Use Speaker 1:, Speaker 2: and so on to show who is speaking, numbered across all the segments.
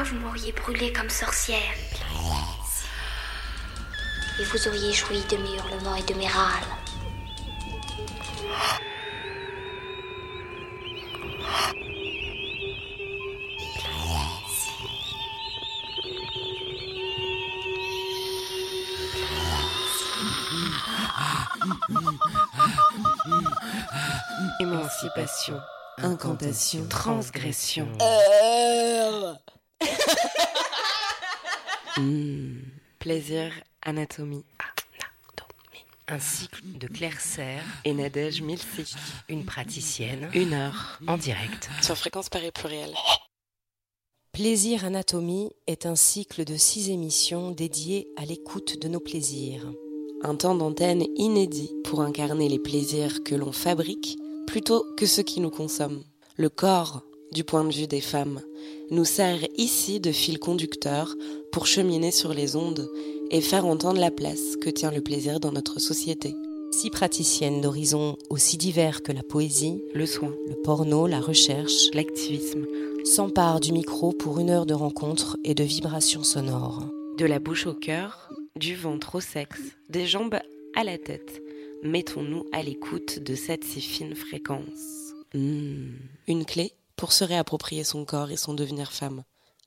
Speaker 1: Vous m'auriez brûlée comme sorcière. Et vous auriez joui de mes hurlements et de mes râles.
Speaker 2: Émancipation, incantation, transgression. Hmm. Plaisir, anatomie. Un cycle de Claire Serre et Nadège Milsik, une praticienne, une heure en direct sur Fréquence Paris Pluriel.
Speaker 3: Plaisir Anatomie est un cycle de six émissions dédiées à l'écoute de nos plaisirs. Un temps d'antenne inédit pour incarner les plaisirs que l'on fabrique plutôt que ceux qui nous consomment. Le corps, du point de vue des femmes, nous sert ici de fil conducteur pour cheminer sur les ondes et faire entendre la place que tient le plaisir dans notre société. Six praticiennes d'horizons aussi divers que la poésie,
Speaker 2: Le soin,
Speaker 3: le porno, la recherche,
Speaker 2: l'activisme,
Speaker 3: s'emparent du micro pour une heure de rencontre et de vibrations sonores.
Speaker 2: de la bouche au cœur, du ventre au sexe, des jambes à la tête. Mettons-nous à l'écoute de cette si fine fréquence.
Speaker 3: Hmm, Une clé pour se réapproprier son corps et son devenir femme.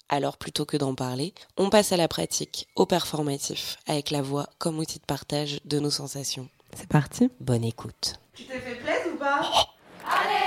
Speaker 3: Alors plutôt que d'en parler, on passe à la pratique, au performatif, avec la voix comme outil de partage de nos sensations.
Speaker 2: C'est parti
Speaker 3: Bonne écoute.
Speaker 4: Tu t'es fait plaisir ou pas?
Speaker 5: Allez,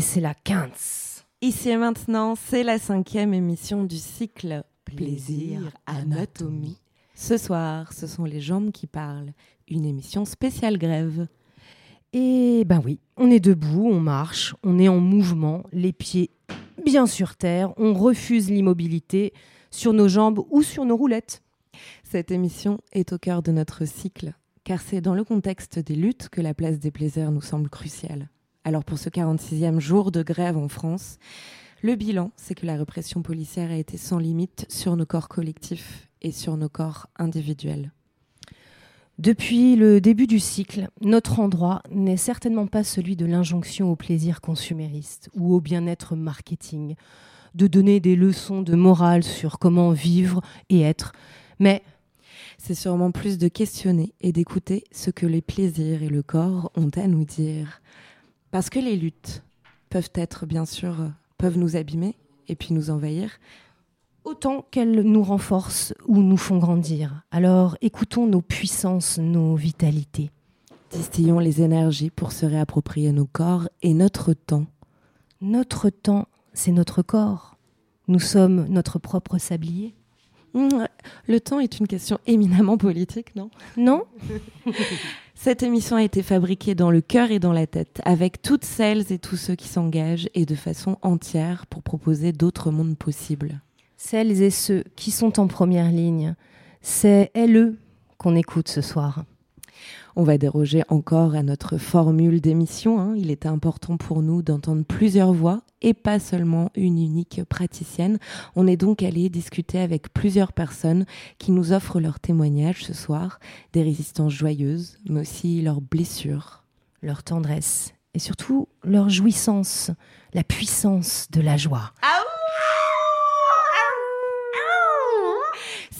Speaker 5: c'est la 15. Ici et maintenant, c'est la cinquième émission du cycle Plaisir Anatomie. Ce soir, ce sont les jambes qui parlent, une émission spéciale grève. Et ben oui, on est debout, on marche, on est en mouvement, les pieds bien sur terre, on refuse l'immobilité sur nos jambes ou sur nos roulettes. Cette émission est au cœur de notre cycle, car c'est dans le contexte des luttes que la place des plaisirs nous semble cruciale. Alors pour ce 46e jour de grève en France, le bilan, c'est que la répression policière a été sans limite sur nos corps collectifs et sur nos corps individuels. Depuis le début du cycle, notre endroit n'est certainement pas celui de l'injonction au plaisir consumériste ou au bien-être marketing, de donner des leçons de morale sur comment vivre et être, mais c'est sûrement plus de questionner et d'écouter ce que les plaisirs et le corps ont à nous dire. Parce que les luttes peuvent être, bien sûr, peuvent nous abîmer et puis nous envahir, autant qu'elles nous renforcent ou nous font grandir. Alors écoutons nos puissances, nos vitalités. Distillons les énergies pour se réapproprier nos corps et notre temps. Notre temps, c'est notre corps. Nous sommes notre propre sablier. Mmh, Le temps est une question éminemment politique, non? Non? Cette émission a été fabriquée dans le cœur et dans la tête, avec toutes celles et tous ceux qui s'engagent et de façon entière pour proposer d'autres mondes possibles. Celles et ceux qui sont en première ligne, c'est elles qu'on écoute ce soir. On va déroger encore à notre formule d'émission. hein. Il était important pour nous d'entendre plusieurs voix et pas seulement une unique praticienne. On est donc allé discuter avec plusieurs personnes qui nous offrent leurs témoignages ce soir, des résistances joyeuses, mais aussi leurs blessures, leur tendresse et surtout leur jouissance, la puissance de la joie.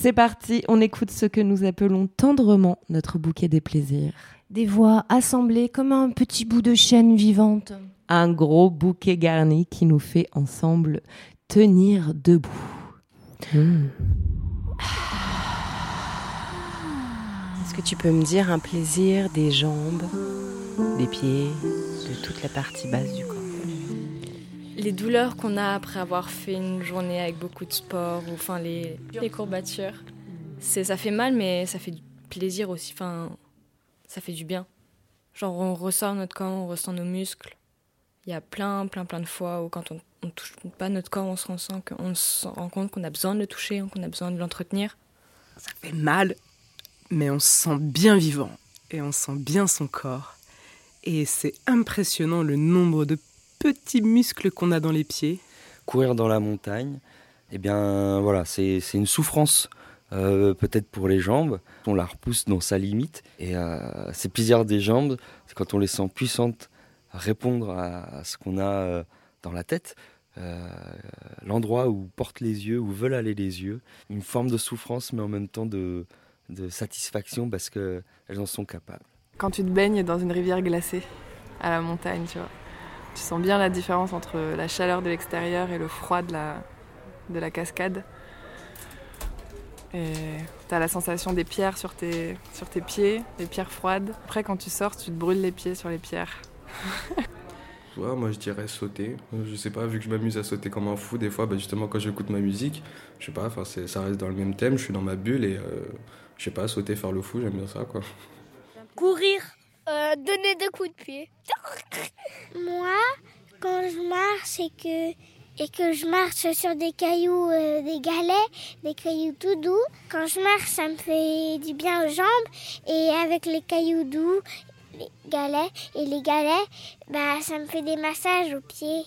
Speaker 5: C'est parti, on écoute ce que nous appelons tendrement notre bouquet des plaisirs. Des voix assemblées comme un petit bout de chaîne vivante. Un gros bouquet garni qui nous fait ensemble tenir debout.
Speaker 2: Est-ce que tu peux me dire un plaisir des jambes, des pieds, de toute la partie basse du corps?
Speaker 6: Les douleurs qu'on a après avoir fait une journée avec beaucoup de sport, ou enfin les, les courbatures, ça fait mal, mais ça fait du plaisir aussi. Enfin, ça fait du bien. Genre on ressent notre corps, on ressent nos muscles. Il y a plein, plein, plein de fois où quand on, on touche pas notre corps, on se rend, on se rend compte qu'on a besoin de le toucher, qu'on a besoin de l'entretenir.
Speaker 4: Ça fait mal, mais on se sent bien vivant et on sent bien son corps. Et c'est impressionnant le nombre de petits muscles qu'on a dans les pieds.
Speaker 7: Courir dans la montagne, eh bien voilà, c'est une souffrance euh, peut-être pour les jambes. On la repousse dans sa limite. Et euh, c'est plaisir des jambes, c'est quand on les sent puissantes à répondre à, ce qu'on a euh, dans la tête. L'endroit où portent les yeux, où veulent aller les yeux. Une forme de souffrance, mais en même temps de, de satisfaction parce qu'elles en sont capables.
Speaker 8: Quand tu te baignes dans une rivière glacée à la montagne, tu vois, tu sens bien la différence entre la chaleur de l'extérieur et le froid de la, de la cascade. Et tu as la sensation des pierres sur tes, sur tes pieds, des pierres froides. Après, quand tu sors, tu te brûles les pieds sur les pierres.
Speaker 9: moi je dirais sauter. Je sais pas, vu que je m'amuse à sauter comme un fou, des fois, bah, justement quand j'écoute ma musique, je sais pas, ça reste dans le même thème, je suis dans ma bulle et euh, je sais pas, sauter, faire le fou, j'aime bien ça quoi.
Speaker 10: Courir, euh, donner des coups de pied.
Speaker 11: Moi, quand je marche et que et que je marche sur des cailloux, euh, des galets, des cailloux tout doux. Quand je marche, ça me fait du bien aux jambes. Et avec les cailloux doux, les galets et les galets, bah, ça me fait des massages aux pieds.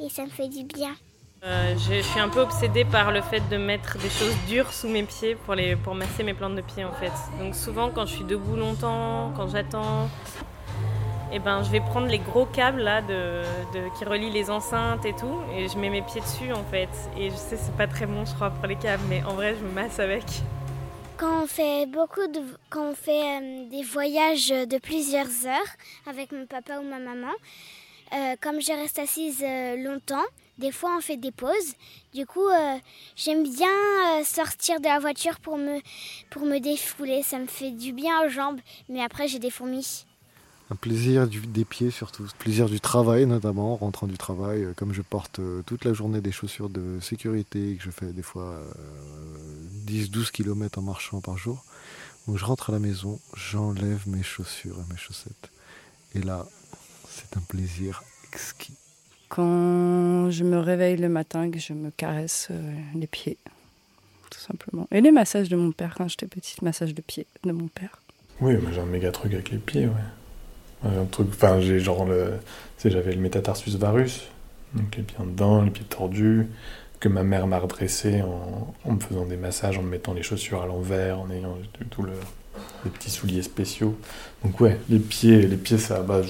Speaker 11: Et ça me fait du bien.
Speaker 12: Euh, je, suis un peu obsédée par le fait de mettre des choses dures sous mes pieds pour, les, pour masser mes plantes de pied en fait. Donc souvent quand je suis debout longtemps, quand j'attends, eh ben, je vais prendre les gros câbles là qui relient les enceintes et tout, et je mets mes pieds dessus en fait. Et je sais, c'est pas très bon, je crois, pour les câbles, mais en vrai, je me masse avec.
Speaker 11: Quand on fait beaucoup de, quand on fait euh, des voyages de plusieurs heures avec mon papa ou ma maman, euh, comme je reste assise longtemps, des fois on fait des pauses. Du coup, j'aime bien sortir de la voiture pour me, pour me défouler. Ça me fait du bien aux jambes, mais après j'ai des fourmis
Speaker 13: un plaisir des pieds surtout, plaisir du travail notamment, en rentrant du travail, euh, comme je porte euh, toute la journée des chaussures de sécurité et que je fais des fois 10-12 euh, km en marchant par jour. Donc je rentre à la maison, j'enlève mes chaussures et mes chaussettes. Et là, c'est un plaisir exquis.
Speaker 14: Quand je me réveille le matin, que je me caresse les pieds, tout simplement. Et les massages de mon père quand j'étais petite, massage de pieds de mon père.
Speaker 9: Oui, j'ai un méga truc avec les pieds, ouais. Un truc, enfin, j'ai genre le, j'avais le métatarsus varus, donc les pieds dedans, les pieds tordus, que ma mère m'a redressé en, en, me faisant des massages, en me mettant les chaussures à l'envers, en ayant tout le, les petits souliers spéciaux. Donc ouais, les pieds, les pieds, ça, bah,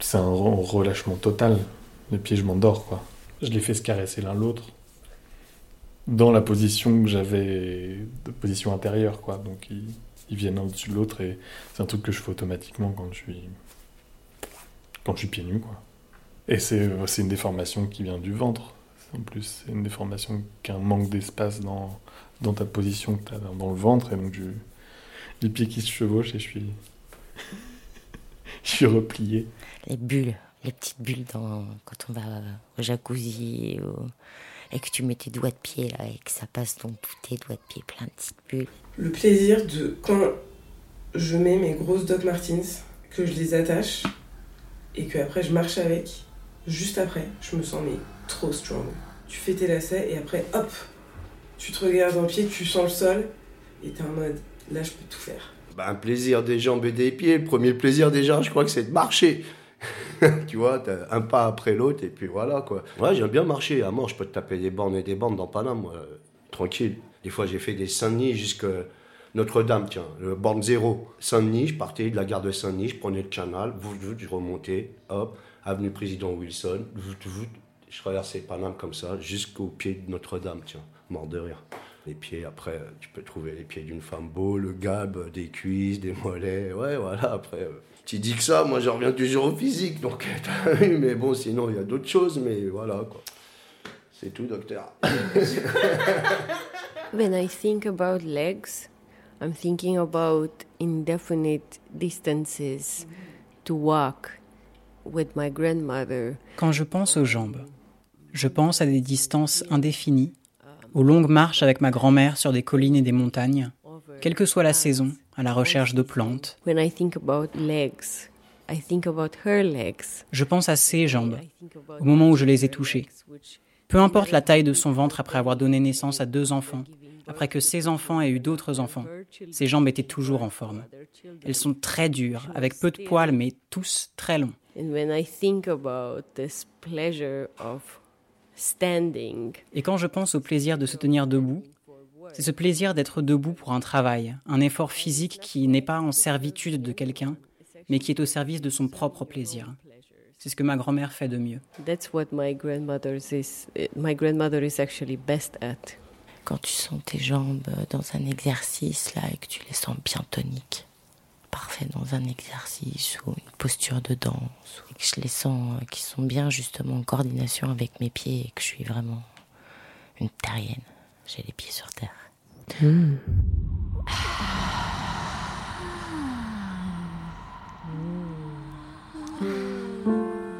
Speaker 9: c'est un relâchement total. Les pieds, je m'endors quoi. Je les fais se caresser l'un l'autre dans la position que j'avais, de position intérieure quoi. Donc ils, viennent au-dessus de l'autre et c'est un truc que je fais automatiquement quand je suis quand je suis pieds nus quoi. Et c'est une déformation qui vient du ventre. En plus, c'est une déformation qui a un manque d'espace dans, dans ta position dans le ventre et donc je, les pieds qui se chevauchent et je suis je suis replié.
Speaker 15: Les bulles, les petites bulles dans, quand on va au jacuzzi et que tu mets tes doigts de pied là et que ça passe dans tous tes doigts de pied plein de petites bulles
Speaker 16: le plaisir de quand je mets mes grosses Doc Martens, que je les attache et que après je marche avec, juste après, je me sens mais trop strong. Tu fais tes lacets et après hop, tu te regardes dans le pied, tu sens le sol et t'es en mode là je peux tout faire.
Speaker 17: Bah, un plaisir des jambes et des pieds. Le premier plaisir déjà, je crois que c'est de marcher. tu vois, un pas après l'autre et puis voilà quoi. Ouais, j'aime bien marcher. À mort, je peux te taper des bornes et des bornes dans Paname, tranquille. Des fois, j'ai fait des Saint-Denis jusqu'à Notre-Dame, tiens, le borne zéro. Saint-Denis, je partais de la gare de Saint-Denis, je prenais le canal, je remontais, hop, avenue Président Wilson, je traversais Paname comme ça, jusqu'au pied de Notre-Dame, tiens, mort de rire. Les pieds, après, tu peux trouver les pieds d'une femme beau, le gab, des cuisses, des mollets, ouais, voilà, après. Euh, tu dis que ça, moi je reviens toujours au physique, donc, mais bon, sinon il y a d'autres choses, mais voilà, quoi. C'est tout, docteur.
Speaker 18: When I think about legs, I'm thinking about indefinite distances to walk with my grandmother.
Speaker 19: Quand je pense aux jambes, je pense à des distances indéfinies, aux longues marches avec ma grand-mère sur des collines et des montagnes, quelle que soit la saison, à la recherche de plantes.
Speaker 18: When I think about legs, I think about her legs.
Speaker 19: Je pense à ses jambes, au moment où je les ai touchées Peu importe la taille de son ventre après avoir donné naissance à deux enfants, après que ses enfants aient eu d'autres enfants, ses jambes étaient toujours en forme. Elles sont très dures, avec peu de poils, mais tous très longs. Et quand je pense au plaisir de se tenir debout, c'est ce plaisir d'être debout pour un travail, un effort physique qui n'est pas en servitude de quelqu'un, mais qui est au service de son propre plaisir. C'est ce que ma grand-mère fait de mieux.
Speaker 18: That's what my grandmother is. My grandmother is actually best at.
Speaker 15: Quand tu sens tes jambes dans un exercice là et que tu les sens bien toniques, parfait dans un exercice ou une posture de danse, et que je les sens qui sont bien justement en coordination avec mes pieds et que je suis vraiment une terrienne. J'ai les pieds sur terre. Hmm.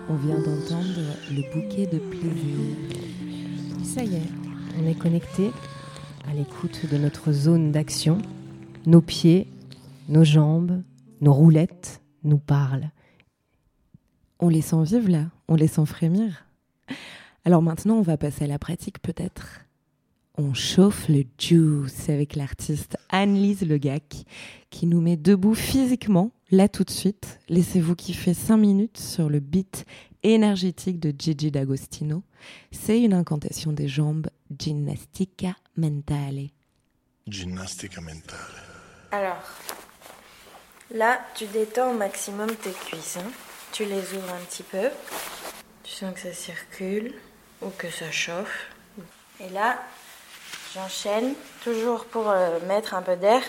Speaker 5: On vient d'entendre le bouquet de plaisir. Ça y est, on est connecté à l'écoute de notre zone d'action. Nos pieds, nos jambes, nos roulettes nous parlent. On les sent vivre là, on les sent frémir. Alors maintenant, on va passer à la pratique peut-être. On chauffe le juice avec l'artiste Anne-Lise Legac qui nous met debout physiquement, là tout de suite. Laissez-vous kiffer 5 minutes sur le beat énergétique de Gigi D'Agostino. C'est une incantation des jambes Ginnastica Mentale.
Speaker 20: Ginnastica Mentale.
Speaker 12: Alors, là, tu détends au maximum tes cuisses. Hein. Tu les ouvres un petit peu. Tu sens que ça circule ou que ça chauffe. Et là, J'enchaîne, toujours pour euh, mettre un peu d'air.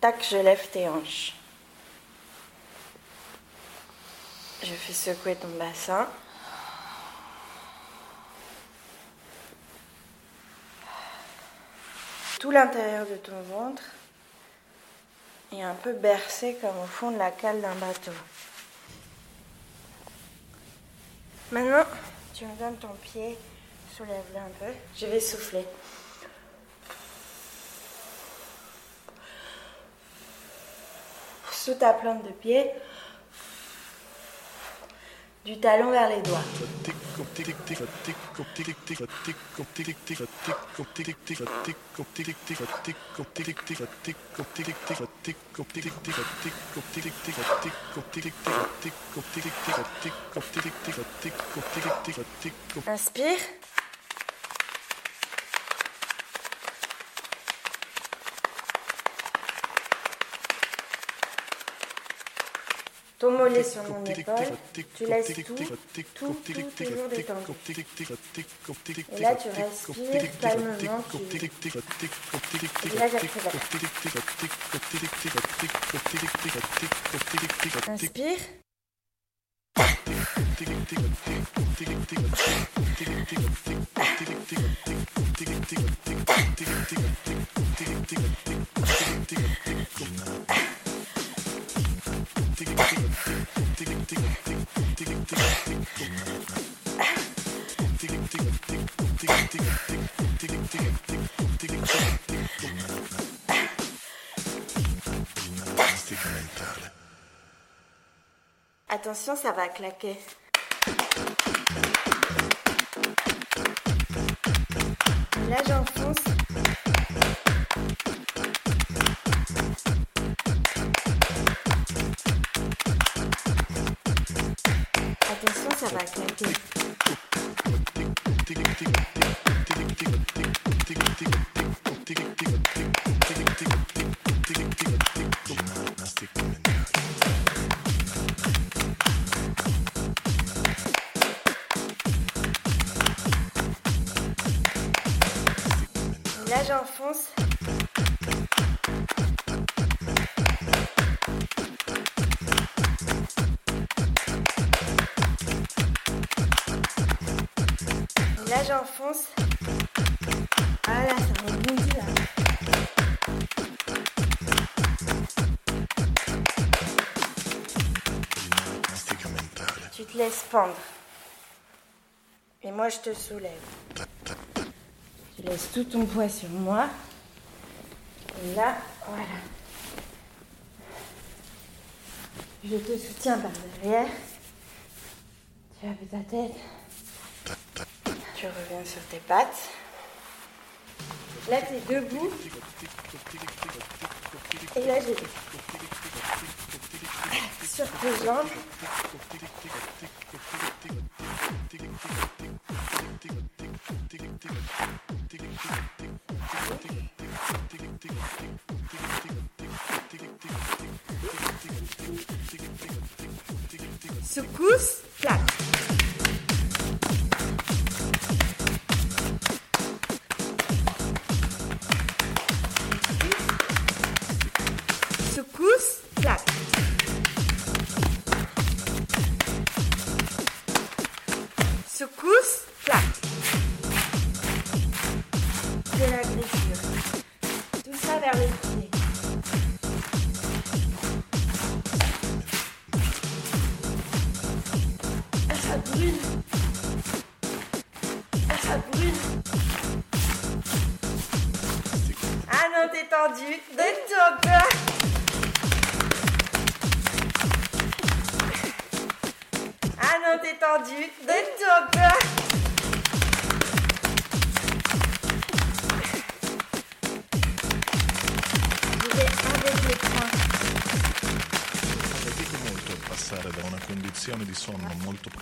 Speaker 12: Tac, je lève tes hanches. Je fais secouer ton bassin. Tout l'intérieur de ton ventre est un peu bercé comme au fond de la cale d'un bateau. Maintenant, tu me donnes ton pied, soulève-le un peu. Je vais souffler. Sous ta plante de pied, du talon vers les doigts. Inspire. Ton mollet sur mon épaule, tu laisses tout, tout, tout toujours détendu. Et là, tu respires calmement, tu... Et là, j'accélère. Inspire. Attention, ça va claquer. Et moi, je te soulève. Tu laisses tout ton poids sur moi. Et là, voilà. Je te soutiens par derrière. Tu as ta tête. tu reviens sur tes pattes. Là, tu es debout. Et là, j'ai sur tes jambes. Secousse,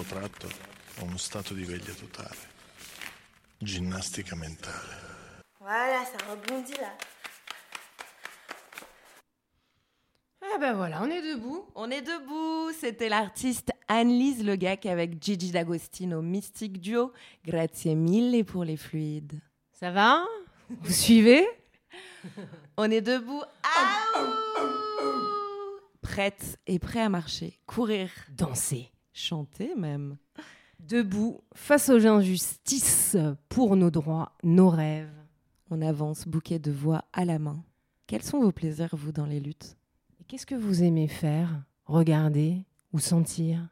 Speaker 20: protratto a uno stato di veglia totale. Ginnastica mentale.
Speaker 12: Voilà, ça rebondit là.
Speaker 5: Ah ben voilà, on est debout. On est debout. C'était l'artiste Anne-Lise Legac avec Gigi D'Agostino, mystique duo. Grazie mille pour les fluides.
Speaker 12: Ça va? Vous suivez?
Speaker 5: On est debout. Aouh Prête et prêt à marcher, courir,
Speaker 12: Danser.
Speaker 5: Chanter même.
Speaker 12: Debout, face aux injustices, pour nos droits, nos rêves.
Speaker 5: On avance, bouquet de voix à la main. Quels sont vos plaisirs, vous, dans les luttes?
Speaker 12: Qu'est-ce que vous aimez faire Regarder ou sentir?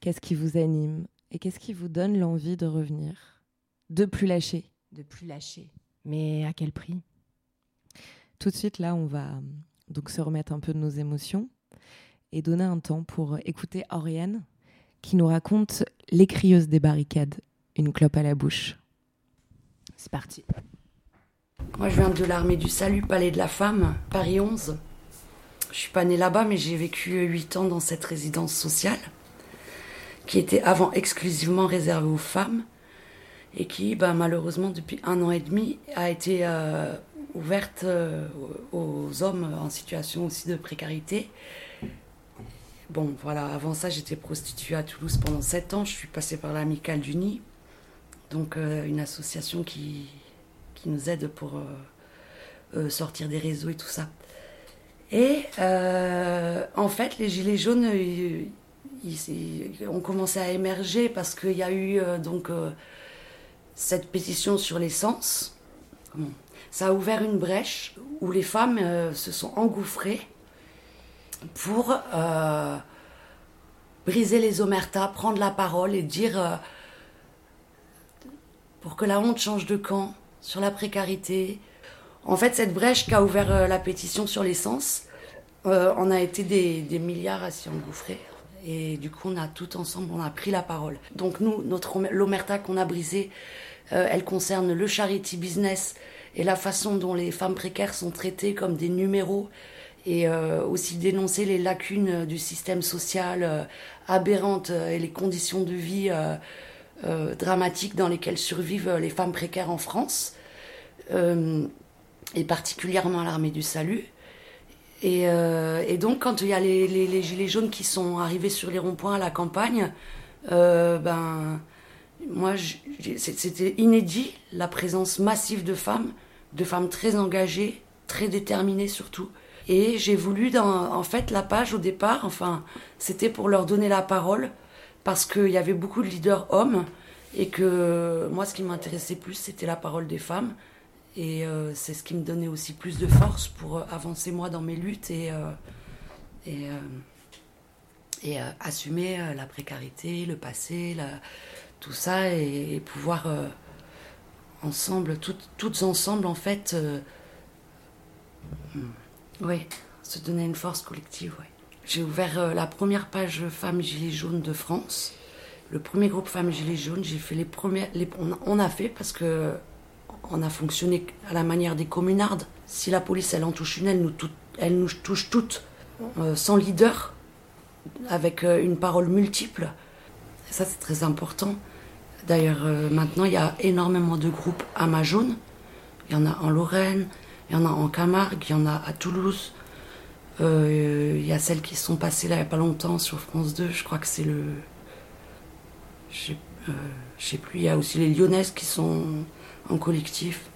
Speaker 5: Qu'est-ce qui vous anime Et qu'est-ce qui vous donne l'envie de revenir? De plus lâcher
Speaker 12: De plus lâcher. Mais à quel prix?
Speaker 5: Tout de suite, là, on va euh, donc se remettre un peu de nos émotions et donner un temps pour écouter Oriane qui nous raconte Les crieuses des barricades, une clope à la bouche.
Speaker 12: C'est parti.
Speaker 21: Moi, je viens de l'armée du salut, Palais de la Femme, Paris 11. Je suis pas née là-bas, mais j'ai vécu 8 ans dans cette résidence sociale, qui était avant exclusivement réservée aux femmes, et qui, bah, malheureusement, depuis un an et demi, a été euh, ouverte euh, aux hommes en situation aussi de précarité. Bon, voilà, avant ça, j'étais prostituée à Toulouse pendant 7 ans. Je suis passée par l'Amicale du Nid, donc euh, une association qui, qui nous aide pour euh, euh, sortir des réseaux et tout ça. Et en fait, les gilets jaunes, ont commencé à émerger parce qu'il y a eu donc cette pétition sur l'essence. Ça a ouvert une brèche où les femmes se sont engouffrées pour euh, briser les omertas, prendre la parole et dire euh, pour que la honte change de camp sur la précarité. En fait, cette brèche qu'a ouvert euh, la pétition sur l'essence, on a été des, milliards à s'y engouffrer. Et du coup, on a tout ensemble, on a pris la parole. Donc nous, notre om- l'omerta qu'on a brisée, elle concerne le charity business et la façon dont les femmes précaires sont traitées comme des numéros et euh, aussi dénoncer les lacunes euh, du système social euh, aberrantes euh, et les conditions de vie dramatiques dans lesquelles survivent les femmes précaires en France, et particulièrement à l'armée du salut. Et, donc, quand il y a les, les- gilets jaunes qui sont arrivés sur les ronds-points à la campagne, ben, moi, c'était inédit la présence massive de femmes, de femmes très engagées, très déterminées surtout. Et j'ai voulu, en fait, la page au départ, enfin, c'était pour leur donner la parole, parce qu'il y avait beaucoup de leaders hommes, et que moi, ce qui m'intéressait plus, c'était la parole des femmes. Et euh, c'est ce qui me donnait aussi plus de force pour euh, avancer moi dans mes luttes et, euh, et, et assumer la précarité, le passé, tout ça, et, pouvoir ensemble, toutes, toutes ensemble, en fait, ouais, se donner une force collective. Ouais. J'ai ouvert euh, la première page Femmes Gilets jaunes de France, le premier groupe Femmes Gilets jaunes, j'ai fait les premières. On, a fait parce que on a fonctionné à la manière des communardes. Si la police elle en touche une, elle nous, elle nous touche toutes, euh, sans leader, avec euh, une parole multiple. ça c'est très important. D'ailleurs, maintenant il y a énormément de groupes Amazon. Il y en a en Lorraine, il y en a en Camargue, il y en a à Toulouse. Il y a celles qui sont passées là il n'y a pas longtemps sur France 2, je crois que c'est le je ne euh, sais plus, il y a aussi les Lyonnaises qui sont en collectif.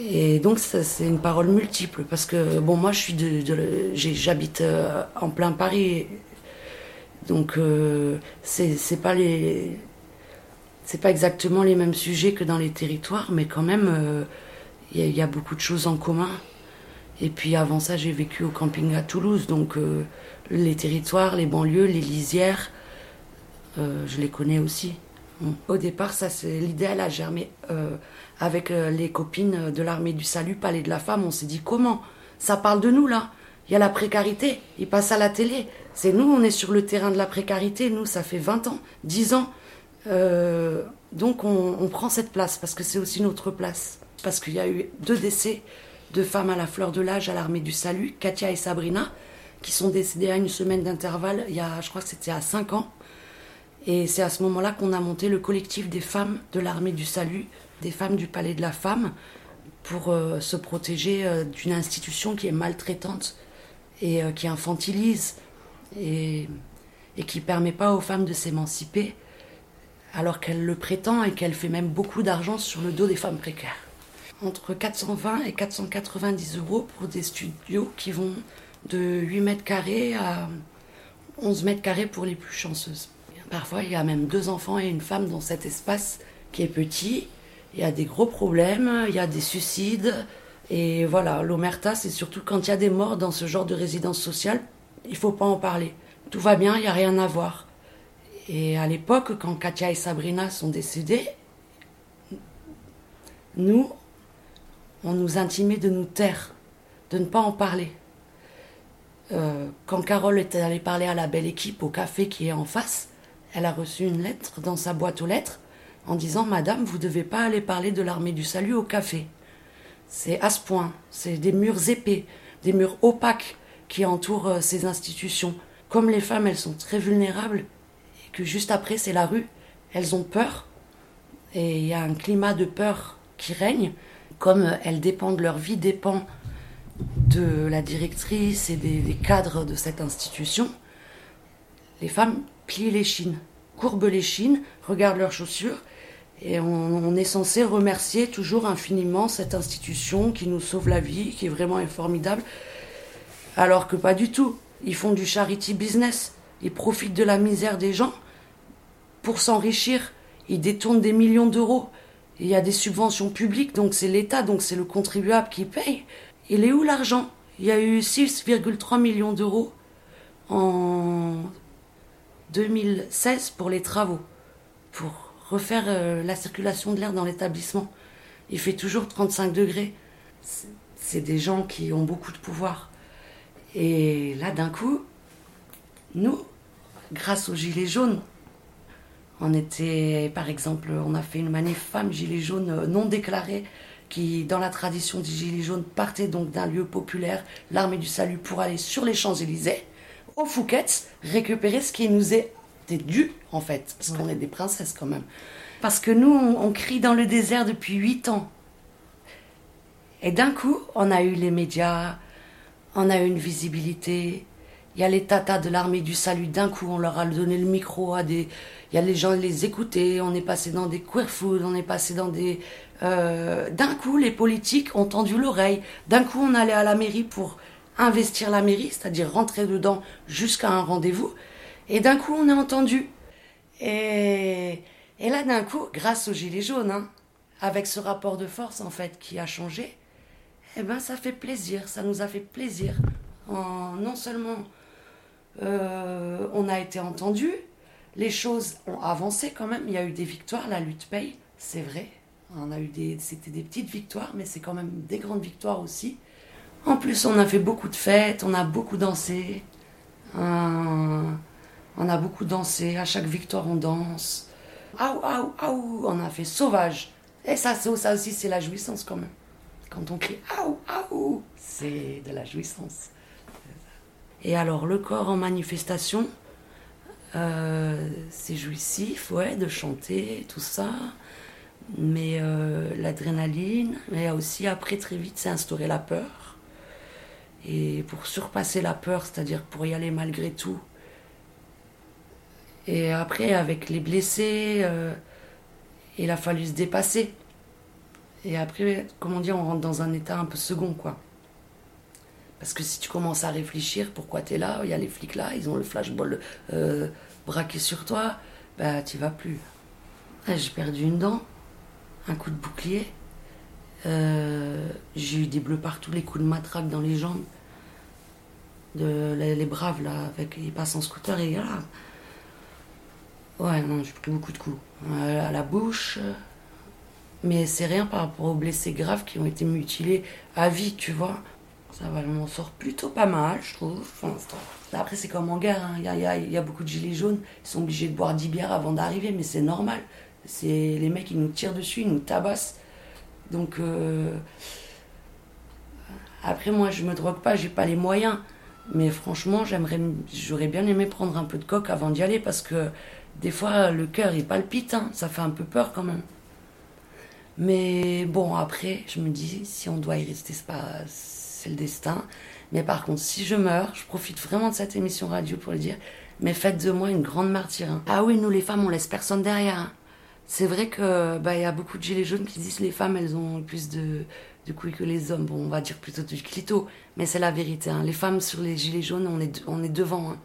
Speaker 21: Et donc c'est une parole multiple parce que bon moi je suis de, j'habite euh, en plein Paris donc euh, c'est pas les c'est pas exactement les mêmes sujets que dans les territoires mais quand même il y, a beaucoup de choses en commun et puis avant ça j'ai vécu au camping à Toulouse donc les territoires les banlieues les lisières euh, je les connais aussi. Au départ, ça, c'est l'idée, elle a germé euh, avec euh, les copines de l'armée du salut, Palais de la Femme. On s'est dit comment? Ça parle de nous là. Il y a la précarité. Il passe à la télé. C'est nous, on est sur le terrain de la précarité. Nous, ça fait 20 ans, 10 ans. donc on, on, prend cette place parce que c'est aussi notre place. Parce qu'il y a eu deux décès de femmes à la fleur de l'âge à l'armée du salut, Katia et Sabrina, qui sont décédées à une semaine d'intervalle. Il y a, je crois que c'était à 5 ans. Et c'est à ce moment-là qu'on a monté le collectif des femmes de l'armée du salut, des femmes du palais de la femme, pour euh, se protéger euh, d'une institution qui est maltraitante et euh, qui infantilise et, et qui ne permet pas aux femmes de s'émanciper, alors qu'elle le prétend et qu'elle fait même beaucoup d'argent sur le dos des femmes précaires. Entre 420 et 490 euros pour des studios qui vont de 8 mètres carrés à 11 mètres carrés pour les plus chanceuses. Parfois, il y a même deux enfants et une femme dans cet espace qui est petit. Il y a des gros problèmes, il y a des suicides. Et voilà, l'omerta, c'est surtout quand il y a des morts dans ce genre de résidence sociale, il faut pas en parler. Tout va bien, il n'y a rien à voir. Et à l'époque, quand Katia et Sabrina sont décédées, nous, on nous intimait de nous taire, de ne pas en parler. Euh, quand Carole était allée parler à la belle équipe au café qui est en face, elle a reçu une lettre dans sa boîte aux lettres en disant Madame, vous ne devez pas aller parler de l'armée du salut au café. C'est à ce point, c'est des murs épais, des murs opaques qui entourent euh, ces institutions. Comme les femmes, elles sont très vulnérables, et que juste après, c'est la rue, elles ont peur, et il y a un climat de peur qui règne, comme elles dépendent, leur vie dépend de la directrice et des cadres de cette institution. Les femmes plient les chines, courbent les chines, regardent leurs chaussures, et on, est censé remercier toujours infiniment cette institution qui nous sauve la vie, qui est vraiment formidable, alors que pas du tout. Ils font du charity business, ils profitent de la misère des gens pour s'enrichir, ils détournent des millions d'euros. Il y a des subventions publiques, donc c'est l'État, donc c'est le contribuable qui paye. Il est où l'argent? Il y a eu 6,3 millions d'euros en 2016 pour les travaux, pour refaire euh, la circulation de l'air dans l'établissement. Il fait toujours 35 degrés. C'est des gens qui ont beaucoup de pouvoir. Et là, d'un coup, nous, grâce aux Gilets jaunes, on était, par exemple, on a fait une manif femme Gilets jaunes euh, non déclarée qui, dans la tradition des Gilets jaunes, partait donc d'un lieu populaire, l'armée du salut, pour aller sur les Champs-Élysées au Fouquet's récupérer ce qui nous est dû, en fait, parce qu'on est des princesses quand même. Parce que nous, on, crie dans le désert depuis huit ans. Et d'un coup, on a eu les médias, on a eu une visibilité. Il y a les tatas de l'armée du salut. D'un coup, on leur a donné le micro à des. Il y a les gens les écoutaient. On est passé dans des queer food, on est passé dans des. Euh, d'un coup, les politiques ont tendu l'oreille. D'un coup, on allait à la mairie pour investir la mairie, c'est-à-dire rentrer dedans jusqu'à un rendez-vous. Et d'un coup, on est entendu. Et, et là, d'un coup, grâce aux Gilets jaunes, hein, avec ce rapport de force, en fait, qui a changé, eh ben, ça fait plaisir, ça nous a fait plaisir. En, non seulement euh, on a été entendu, les choses ont avancé quand même, il y a eu des victoires, la lutte paye, c'est vrai. On a eu des, c'était des petites victoires, mais c'est quand même des grandes victoires aussi. En plus, on a fait beaucoup de fêtes, on a beaucoup dansé. On On a beaucoup dansé. À chaque victoire, on danse. Aou, aou, aou. On a fait sauvage. Et ça, ça aussi, c'est la jouissance quand même. Quand on crie aou, aou, c'est de la jouissance. Et alors, le corps en manifestation, euh, c'est jouissif, ouais, de chanter, tout ça. Mais euh, l'adrénaline, mais aussi après, très vite, c'est instaurer la peur. Et pour surpasser la peur, c'est-à-dire pour y aller malgré tout. Et après, avec les blessés, euh, il a fallu se dépasser. Et après, comment dire, on rentre dans un état un peu second, quoi. Parce que si tu commences à réfléchir, pourquoi tu es là, il y a les flics là, ils ont le flashball euh, braqué sur toi, bah tu vas plus. J'ai perdu une dent, un coup de bouclier, euh, j'ai eu des bleus partout, les coups de matraque dans les jambes. Les, braves là, avec, ils passent en scooter et là. Ouais, non, j'ai pris beaucoup de coups. Euh, à la bouche, mais c'est rien par rapport aux blessés graves qui ont été mutilés à vie, tu vois. Ça va, on m'en sort plutôt pas mal, je trouve, Après, c'est comme en guerre, hein. il y, a, beaucoup de gilets jaunes, ils sont obligés de boire 10 bières avant d'arriver, mais c'est normal. C'est les mecs, ils nous tirent dessus, ils nous tabassent. Donc, euh, après, moi, je me drogue pas, j'ai pas les moyens. Mais franchement, j'aimerais, j'aurais bien aimé prendre un peu de coke avant d'y aller parce que des fois, le cœur, il palpite, hein. ça fait un peu peur quand même. Mais bon, après, je me dis, si on doit y rester, c'est le destin. Mais par contre, si je meurs, je profite vraiment de cette émission radio pour le dire, mais faites de moi une grande martyre. Hein. Ah oui, nous les femmes, on laisse personne derrière. Hein. C'est vrai que bah, y a beaucoup de gilets jaunes qui disent les femmes, elles ont plus de, de couilles que les hommes. Bon, on va dire plutôt du clito, mais c'est la vérité. Hein. Les femmes sur les gilets jaunes, on est, on est devant.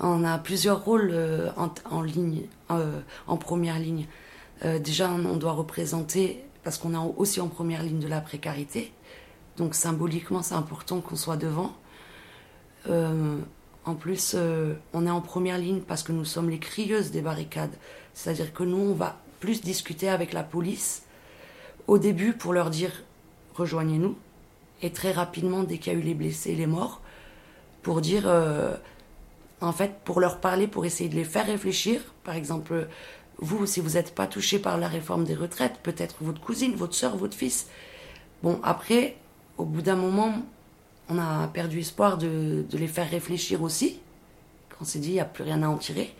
Speaker 21: On a plusieurs rôles euh, en, ligne, euh, en première ligne. Euh, déjà, on doit représenter parce qu'on est aussi en première ligne de la précarité. Donc symboliquement, c'est important qu'on soit devant. Euh, en plus, euh, on est en première ligne parce que nous sommes les crieuses des barricades. C'est-à-dire que nous, on va plus discuter avec la police au début pour leur dire rejoignez-nous. Et très rapidement, dès qu'il y a eu les blessés et les morts, pour dire, euh, en fait, pour leur parler, pour essayer de les faire réfléchir. Par exemple, vous, si vous n'êtes pas touché par la réforme des retraites, peut-être votre cousine, votre soeur, votre fils. Bon, après, au bout d'un moment, on a perdu espoir de, les faire réfléchir aussi. Quand on s'est dit, il n'y a plus rien à en tirer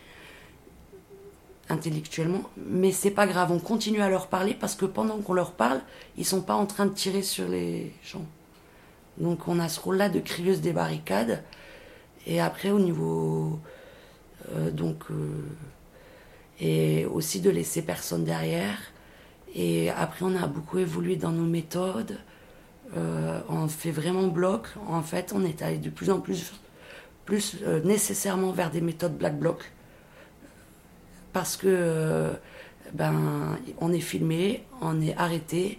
Speaker 21: intellectuellement, mais c'est pas grave, on continue à leur parler parce que pendant qu'on leur parle, ils sont pas en train de tirer sur les gens. Donc on a ce rôle-là de crieuse des barricades. Et après au niveau euh, donc euh, et aussi de laisser personne derrière. Et après, on a beaucoup évolué dans nos méthodes. Euh, on fait vraiment bloc. En fait, on est allé de plus en plus, plus euh, nécessairement vers des méthodes black bloc. Parce que, euh, ben, on est filmé, on est arrêté,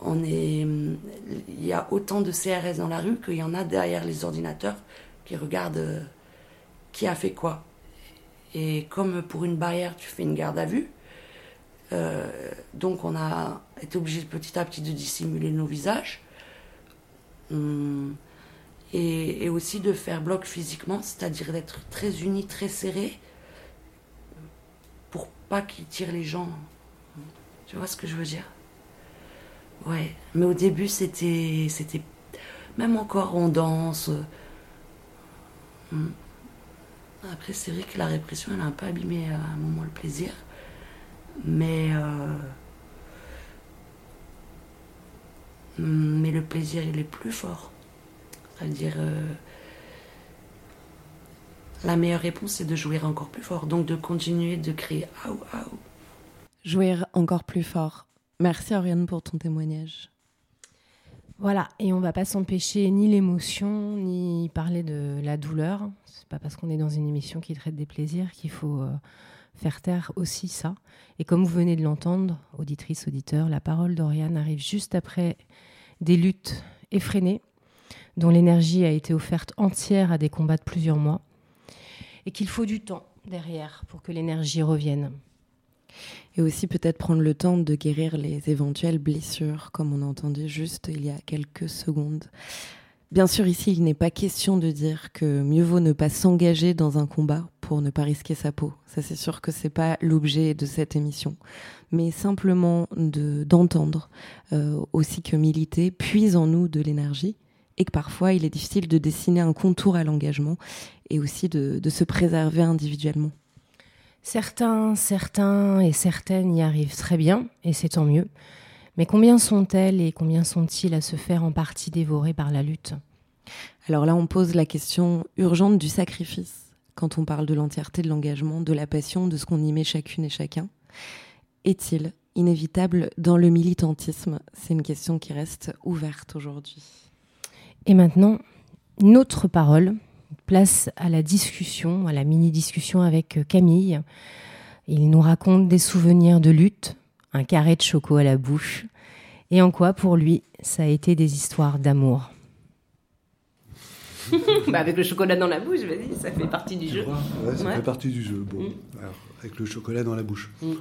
Speaker 21: on est, il y a autant de CRS dans la rue qu'il y en a derrière les ordinateurs qui regardent qui a fait quoi. Et comme pour une barrière, tu fais une garde à vue, donc on a été obligé petit à petit de dissimuler nos visages. Hum, et, aussi de faire bloc physiquement, c'est-à-dire d'être très unis, très serrés, pour pas qu'ils tirent les gens. Tu vois ce que je veux dire? Ouais, mais au début c'était, c'était même encore on danse. Hum. Après, c'est vrai que la répression, elle a un peu abîmé euh, à un moment le plaisir. Mais. Euh, mais le plaisir, il est plus fort. C'est-à-dire. Euh, la meilleure réponse, c'est de jouer encore plus fort. Donc de continuer de crier aou, aou.
Speaker 5: Jouer encore plus fort. Merci Oriane pour ton témoignage. Voilà, et on va pas s'empêcher ni l'émotion, ni parler de la douleur. C'est pas parce qu'on est dans une émission qui traite des plaisirs qu'il faut euh, faire taire aussi ça. Et comme vous venez de l'entendre, auditrice, auditeur, la parole d'Oriane arrive juste après des luttes effrénées, dont l'énergie a été offerte entière à des combats de plusieurs mois, et qu'il faut du temps derrière pour que l'énergie revienne. Et aussi peut-être prendre le temps de guérir les éventuelles blessures, comme on a entendu juste il y a quelques secondes. Bien sûr, ici, il n'est pas question de dire que mieux vaut ne pas s'engager dans un combat pour ne pas risquer sa peau. Ça, c'est sûr que c'est pas l'objet de cette émission, mais simplement de d'entendre euh, aussi que militer puise en nous de l'énergie et que parfois il est difficile de dessiner un contour à l'engagement et aussi de se préserver individuellement.
Speaker 22: Certains, certains et certaines y arrivent très bien, et c'est tant mieux. Mais combien sont-elles et combien sont-ils à se faire en partie dévorer par la lutte?
Speaker 5: Alors là, on pose la question urgente du sacrifice quand on parle de l'entièreté de l'engagement, de la passion, de ce qu'on y met chacune et chacun. Est-il inévitable dans le militantisme? C'est une question qui reste ouverte aujourd'hui.
Speaker 22: Et maintenant, notre parole, place à la discussion, à la mini-discussion avec Camille. Il nous raconte des souvenirs de lutte, un carré de choco à la bouche, et en quoi pour lui ça a été des histoires d'amour.
Speaker 23: bah avec le chocolat dans la bouche, vas-y, ça fait partie du jeu.
Speaker 24: Ouais, ça fait partie du jeu. Bon,
Speaker 23: Mm.
Speaker 24: alors, avec le chocolat dans la bouche.
Speaker 23: Mm.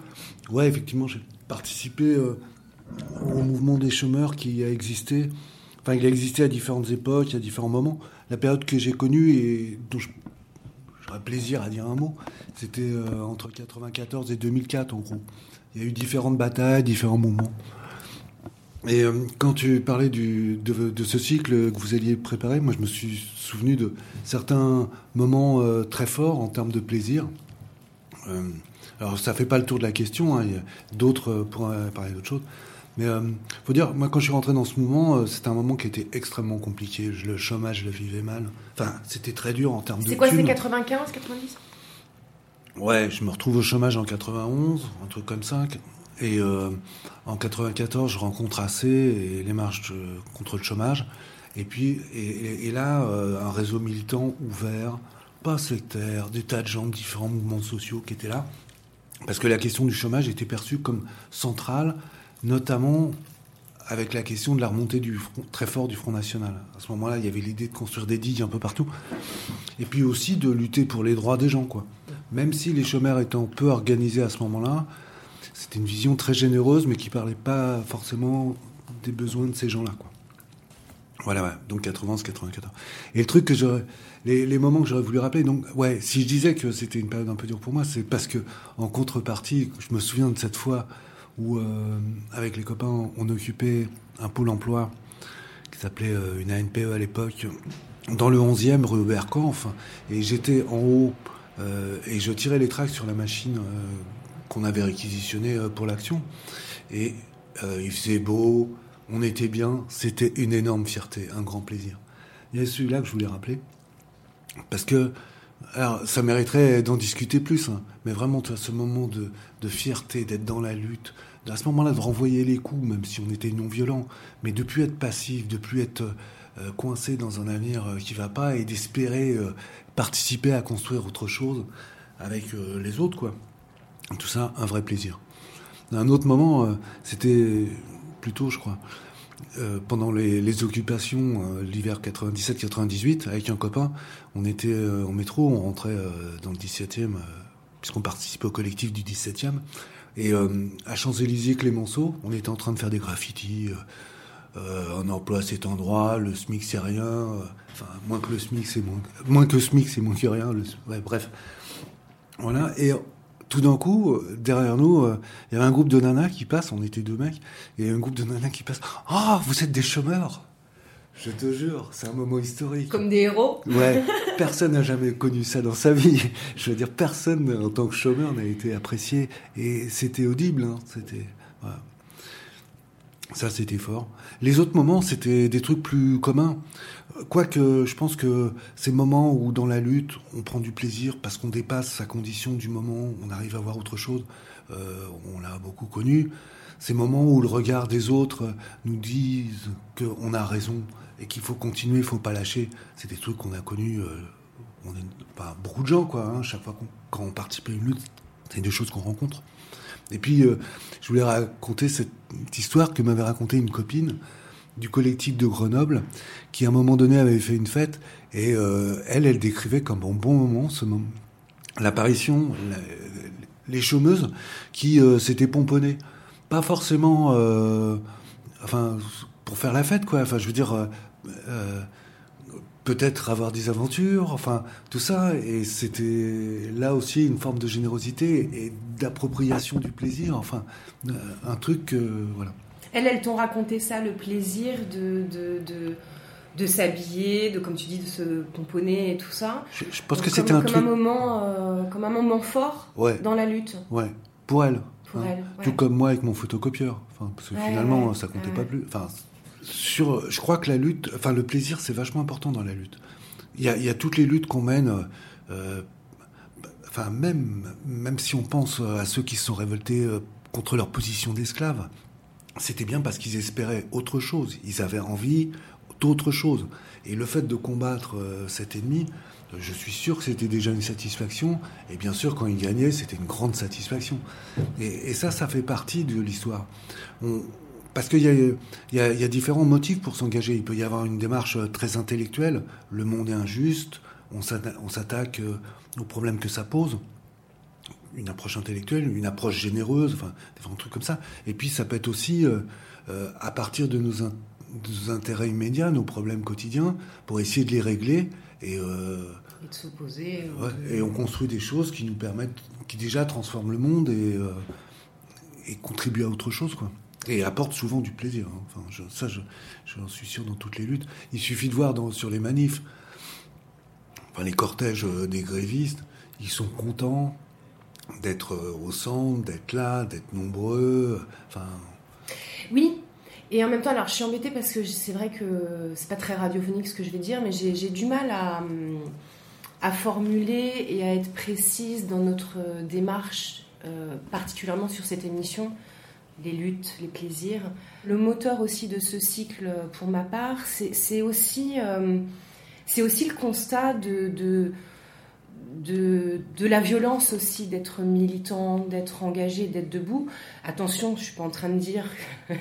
Speaker 24: Ouais, effectivement, j'ai participé euh, au mouvement des chômeurs qui a existé. Enfin, il a existé à différentes époques, à différents moments. La période que j'ai connue et dont je- j'aurais plaisir à dire un mot, c'était euh, entre 94 et 2004 en gros. Il y a eu différentes batailles, différents mouvements. Et euh, quand tu parlais du, de, de ce cycle que vous alliez préparer, moi je me suis souvenu de certains moments euh, très forts en termes de plaisir. Euh, alors ça fait pas le tour de la question, hein, il y a d'autres pour parler d'autre chose. Mais euh, faut dire, moi quand je suis rentré dans ce mouvement, euh, c'était un moment qui était extrêmement compliqué. Je- le chômage, je le vivais mal. Enfin, c'était très dur en termes de.
Speaker 23: C'est quoi, c'est
Speaker 24: thunes.
Speaker 23: 95, 90
Speaker 24: Ouais, je me retrouve au chômage en 91, un truc comme ça. Et euh, en 94, je rencontre AC et les marches contre le chômage. Et puis, et, là, euh, un réseau militant ouvert, pas sectaire, des tas de gens différents mouvements sociaux qui étaient là. Parce que la question du chômage était perçue comme centrale, notamment avec la question de la remontée très fort du Front National. À ce moment-là, il y avait l'idée de construire des digues un peu partout. Et puis aussi de lutter pour les droits des gens, quoi. Même si les chômeurs étant peu organisés à ce moment-là, c'était une vision très généreuse, mais qui parlait pas forcément des besoins de ces gens-là. Voilà, ouais. Donc 91, 94. Et le truc que les, moments que j'aurais voulu rappeler, donc, ouais, si je disais que c'était une période un peu dure pour moi, c'est parce que, en contrepartie, je me souviens de cette fois où, euh, avec les copains, on occupait un pôle emploi qui s'appelait euh, une ANPE à l'époque, dans le 11e rue Hubert Kampf, et j'étais en haut, euh, et je tirais les tracts sur la machine euh, qu'on avait réquisitionnée euh, pour l'action. Et il faisait beau, on était bien, c'était une énorme fierté, un grand plaisir. Il y a celui-là que je voulais rappeler, parce que alors, ça mériterait d'en discuter plus, hein, mais vraiment, tu as ce moment de, de fierté, d'être dans la lutte, à ce moment-là, de renvoyer les coups, même si on était non violent, mais de plus être passif, de plus être coincé dans un avenir euh, qui va pas et d'espérer euh, participer à construire autre chose avec euh, les autres, quoi. Tout ça, un vrai plaisir. Un autre moment, euh, c'était plutôt, je crois, euh, pendant les, occupations, euh, l'hiver 97-98, avec un copain, on était euh, en métro, on rentrait euh, dans le 17e, euh, puisqu'on participait au collectif du 17e. Et euh, à Champs-Élysées, Clémenceau, on était en train de faire des graffitis. Euh, un emploi à cet endroit, le SMIC c'est rien. euh, Enfin, moins que le SMIC c'est moins, moins que le SMIC c'est moins que rien. le- ouais, bref. Voilà. Et tout d'un coup, euh, derrière nous, euh, il y avait un groupe de nanas qui passe, on était deux mecs, et un groupe de nanas qui passe. Ah, vous êtes des chômeurs Je te jure, c'est un moment historique.
Speaker 23: Comme des héros
Speaker 24: Ouais, personne n'a jamais connu ça dans sa vie. Je veux dire, personne en tant que chômeur n'a été apprécié. Et c'était audible, hein, c'était. voilà. Ça, c'était fort. Les autres moments, c'était des trucs plus communs. Quoique, je pense que ces moments où, dans la lutte, on prend du plaisir parce qu'on dépasse sa condition du moment, on arrive à voir autre chose, euh, on l'a beaucoup connu. Ces moments où le regard des autres nous disent qu'on a raison et qu'il faut continuer, il faut pas lâcher, c'est des trucs qu'on a connus. euh, on beaucoup de gens, quoi. hein, chaque fois qu'on quand on participe à une lutte, c'est des choses qu'on rencontre. Et puis, euh, je voulais raconter cette histoire que m'avait racontée une copine du collectif de Grenoble, qui à un moment donné avait fait une fête, et euh, elle, elle décrivait comme un bon moment ce moment, l'apparition, la- les chômeuses qui euh, s'étaient pomponnées. Pas forcément, enfin, pour faire la fête, quoi. Enfin, je veux dire, peut-être avoir des aventures, enfin tout ça. Et c'était là aussi une forme de générosité et d'appropriation du plaisir, enfin un truc, voilà.
Speaker 22: Elles, elles t'ont raconté ça, le plaisir de, de, de, de s'habiller, de, comme tu dis, de se pomponner et tout ça?
Speaker 24: Je, pense que c'était un
Speaker 22: comme
Speaker 24: truc...
Speaker 22: Un moment, euh, comme un moment fort dans la lutte?
Speaker 24: Ouais, pour elle.
Speaker 22: Pour elle,
Speaker 24: Tout comme moi avec mon photocopieur. Enfin, parce que finalement, ça comptait pas plus. Enfin, sur, je crois que la lutte, enfin, le plaisir, c'est vachement important dans la lutte. Il y a, il toutes les luttes qu'on mène. Euh, enfin, même, même si on pense à ceux qui se sont révoltés euh, contre leur position d'esclave, c'était bien parce qu'ils espéraient autre chose. Ils avaient envie d'autre chose. Et le fait de combattre euh, cet ennemi, euh, je suis sûr que c'était déjà une satisfaction. Et bien sûr, quand ils gagnaient, c'était une grande satisfaction. Et, ça, ça fait partie de l'histoire. Parce qu'il y, y, a différents motifs pour s'engager. Il peut y avoir une démarche euh, très intellectuelle. Le monde est injuste. On s'attaque aux problèmes que ça pose une approche intellectuelle, une approche généreuse, enfin, des trucs comme ça. Et puis, ça peut être aussi euh, euh, à partir de nos, intérêts immédiats, nos problèmes quotidiens, pour essayer de les régler. Et,
Speaker 22: euh, et de s'opposer.
Speaker 24: et on construit des choses qui nous permettent, qui déjà transforment le monde et, et contribuent à autre chose, quoi. Et apportent souvent du plaisir. Hein. Enfin, ça, j'en suis sûr dans toutes les luttes. Il suffit de voir sur les manifs, enfin, les cortèges des grévistes, ils sont contents d'être euh, au centre, d'être là, d'être nombreux. Enfin.
Speaker 22: Oui. Et en même temps, alors je suis embêtée parce que c'est vrai que c'est pas très radiophonique ce que je vais dire, mais j'ai du mal à, à, formuler et à être précise dans notre démarche, euh, particulièrement sur cette émission, les luttes, les plaisirs. Le moteur aussi de ce cycle, pour ma part, c'est aussi, euh, aussi le constat de, de, la violence aussi d'être militant, d'être engagé, d'être debout. Attention, je suis pas en train de dire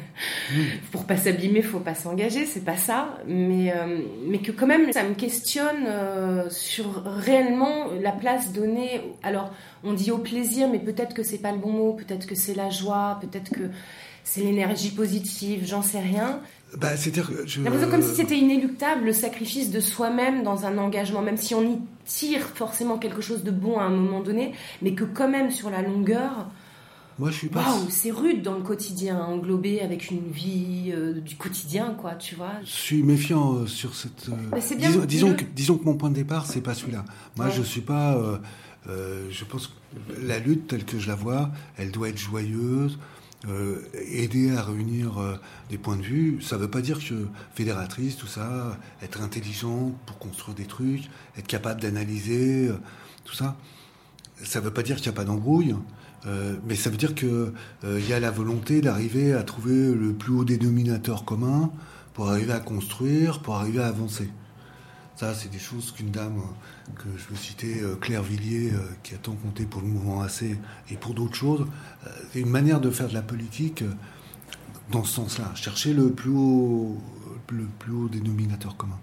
Speaker 22: pour pas s'abîmer, faut pas s'engager, c'est pas ça, mais euh, mais que quand même ça me questionne euh, sur réellement la place donnée. Alors on dit au plaisir, mais peut-être que c'est pas le bon mot, peut-être que c'est la joie, peut-être que c'est l'énergie positive, j'en sais rien.
Speaker 24: Bah, c'est-à-dire
Speaker 22: je... comme si c'était inéluctable le sacrifice de soi-même dans un engagement, même si on y tire forcément quelque chose de bon à un moment donné, mais que quand même sur la longueur.
Speaker 24: Moi, je suis pas.
Speaker 22: Waouh, c'est rude dans le quotidien, englobé avec une vie euh, du quotidien, quoi, tu vois.
Speaker 24: Je suis méfiant euh, sur cette.
Speaker 22: Euh, bien
Speaker 24: disons, disons, que, disons, que, mon point de départ, c'est pas celui-là. Moi, je suis pas. je pense que la lutte telle que je la vois, elle doit être joyeuse. Euh, aider à réunir euh, des points de vue, ça ne veut pas dire que fédératrice, tout ça, être intelligent pour construire des trucs, être capable d'analyser, euh, tout ça. Ça ne veut pas dire qu'il n'y a pas d'embrouille, mais ça veut dire qu'il y a la volonté d'arriver à trouver le plus haut dénominateur commun pour arriver à construire, pour arriver à avancer. Ça, c'est des choses qu'une dame que je veux citer, euh, Claire Villiers, euh, qui a tant compté pour le mouvement AC et pour d'autres choses, euh, c'est une manière de faire de la politique dans ce sens-là, chercher le plus haut, le plus haut dénominateur commun.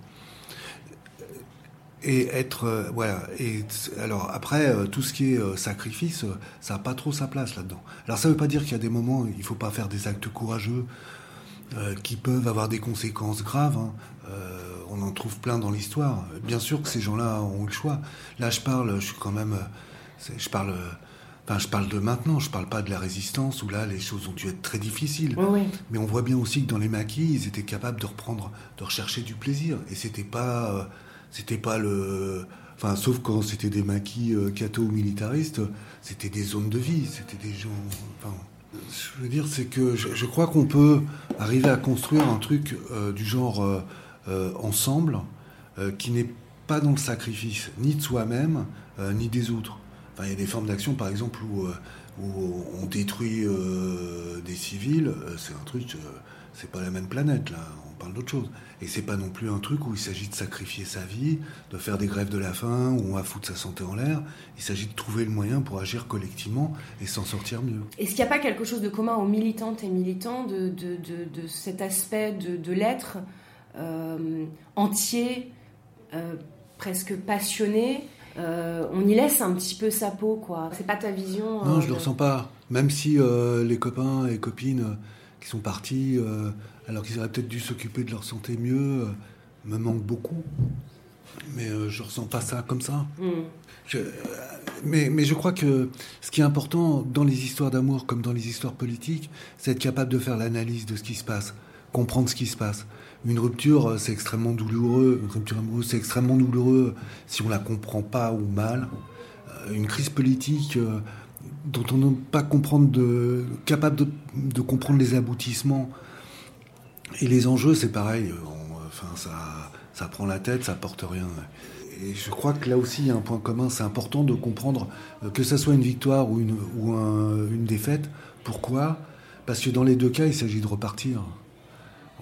Speaker 24: Et être, voilà. Et alors après, tout ce qui est sacrifice, ça n'a pas trop sa place là-dedans. Alors ça ne veut pas dire qu'il y a des moments, où il ne faut pas faire des actes courageux qui peuvent avoir des conséquences graves. Hein on en trouve plein dans l'histoire. Bien sûr que ces gens-là ont eu le choix. Là, je parle, je suis quand même, je parle, enfin, je parle de maintenant. Je parle pas de la résistance où là, les choses ont dû être très difficiles. Mais on voit bien aussi que dans les maquis, ils étaient capables de reprendre, de rechercher du plaisir. Et c'était pas, c'était pas le, enfin, sauf quand c'était des maquis euh, catho-militaristes, c'était des zones de vie, c'était des gens, enfin. Je veux dire, c'est que je, crois qu'on peut arriver à construire un truc euh, du genre euh, euh, ensemble euh, qui n'est pas dans le sacrifice ni de soi-même euh, ni des autres. Enfin, il y a des formes d'action, par exemple, où, on détruit des civils. c'est un truc, c'est pas la même planète là. On parle d'autre chose. Et c'est pas non plus un truc où il s'agit de sacrifier sa vie, de faire des grèves de la faim, où on va foutre sa santé en l'air. Il s'agit de trouver le moyen pour agir collectivement et s'en sortir mieux.
Speaker 22: Est-ce qu'il n'y a pas quelque chose de commun aux militantes et militants de, de, de, cet aspect de, l'être euh, entier, euh, presque passionné, euh, on y laisse un petit peu sa peau, quoi. C'est pas ta vision.
Speaker 24: Non, je le ressens pas. Même si les copains et copines qui sont partis, alors qu'ils auraient peut-être dû s'occuper de leur santé mieux, me manquent beaucoup. Mais euh, je ressens pas ça comme ça. Je- euh, mais, mais je crois que ce qui est important dans les histoires d'amour comme dans les histoires politiques, c'est être capable de faire l'analyse de ce qui se passe, comprendre ce qui se passe. Une rupture, euh, c'est extrêmement douloureux. Une rupture amoureuse, c'est extrêmement douloureux si on la comprend pas ou mal. Euh, Une crise politique euh, dont on n'est pas comprendre capable de, comprendre les aboutissements et les enjeux, c'est pareil. Enfin, ça, ça prend la tête, ça porte rien. Et je crois que là aussi, il y a un point commun. C'est important de comprendre euh, que ça soit une victoire ou une, ou un- une défaite. Pourquoi? Parce que dans les deux cas, il s'agit de repartir.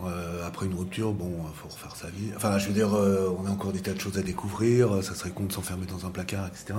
Speaker 24: Euh, après une rupture, bon, il faut refaire sa vie. Enfin, je veux dire, euh, on a encore des tas de choses à découvrir. euh, Ça serait con de s'enfermer dans un placard, etc.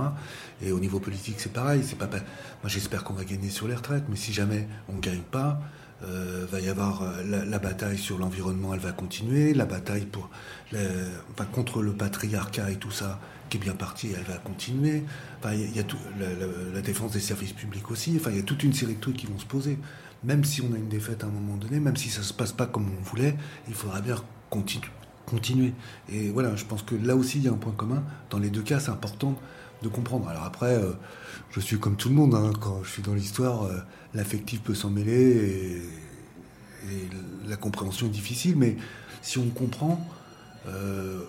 Speaker 24: Et au niveau politique, c'est pareil. C'est pas, pa- Moi, j'espère qu'on va gagner sur les retraites, mais si jamais on ne gagne pas, euh, va y avoir euh, la, bataille sur l'environnement, elle va continuer. La bataille pour, enfin, contre le patriarcat et tout ça, qui est bien parti, elle va continuer. Enfin, il y a- tout, la- la défense des services publics aussi. Enfin, il y a toute une série de trucs qui vont se poser. Même si on a une défaite à un moment donné, même si ça se passe pas comme on voulait, il faudra bien continu- continuer. Et voilà, je pense que là aussi, il y a un point commun. Dans les deux cas, c'est important de comprendre. Alors après, euh, je suis comme tout le monde. hein, quand je suis dans l'histoire, euh, l'affectif peut s'en mêler et, et la compréhension est difficile. Mais si on comprend, euh,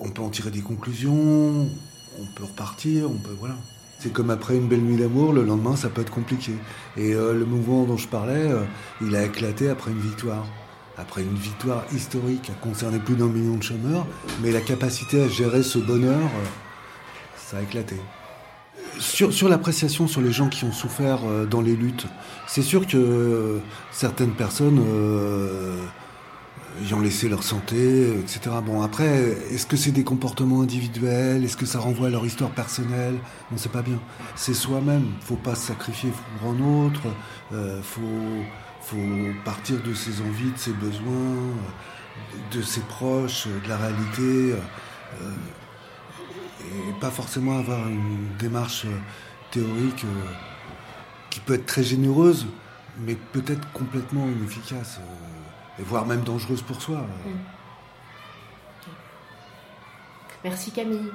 Speaker 24: on peut en tirer des conclusions, on peut repartir, on peut voilà. C'est comme après une belle nuit d'amour, le lendemain ça peut être compliqué. Et euh, le mouvement dont je parlais, euh, il a éclaté après une victoire. Après une victoire historique qui a concerné plus d'un million de chômeurs, mais la capacité à gérer ce bonheur, euh, ça a éclaté. Sur, sur l'appréciation sur les gens qui ont souffert dans les luttes, c'est sûr que certaines personnes euh, y ont laissé leur santé, etc. Bon, après, est-ce que c'est des comportements individuels? Est-ce que ça renvoie à leur histoire personnelle? On ne sait pas bien. C'est soi-même. faut pas se sacrifier pour un autre. Euh, faut, faut partir de ses envies, de ses besoins, euh, de ses proches, euh, de la réalité. euh, et pas forcément avoir une démarche euh, théorique euh, qui peut être très généreuse, mais peut-être complètement inefficace, euh, et voire même dangereuse pour soi.
Speaker 22: Merci Camille.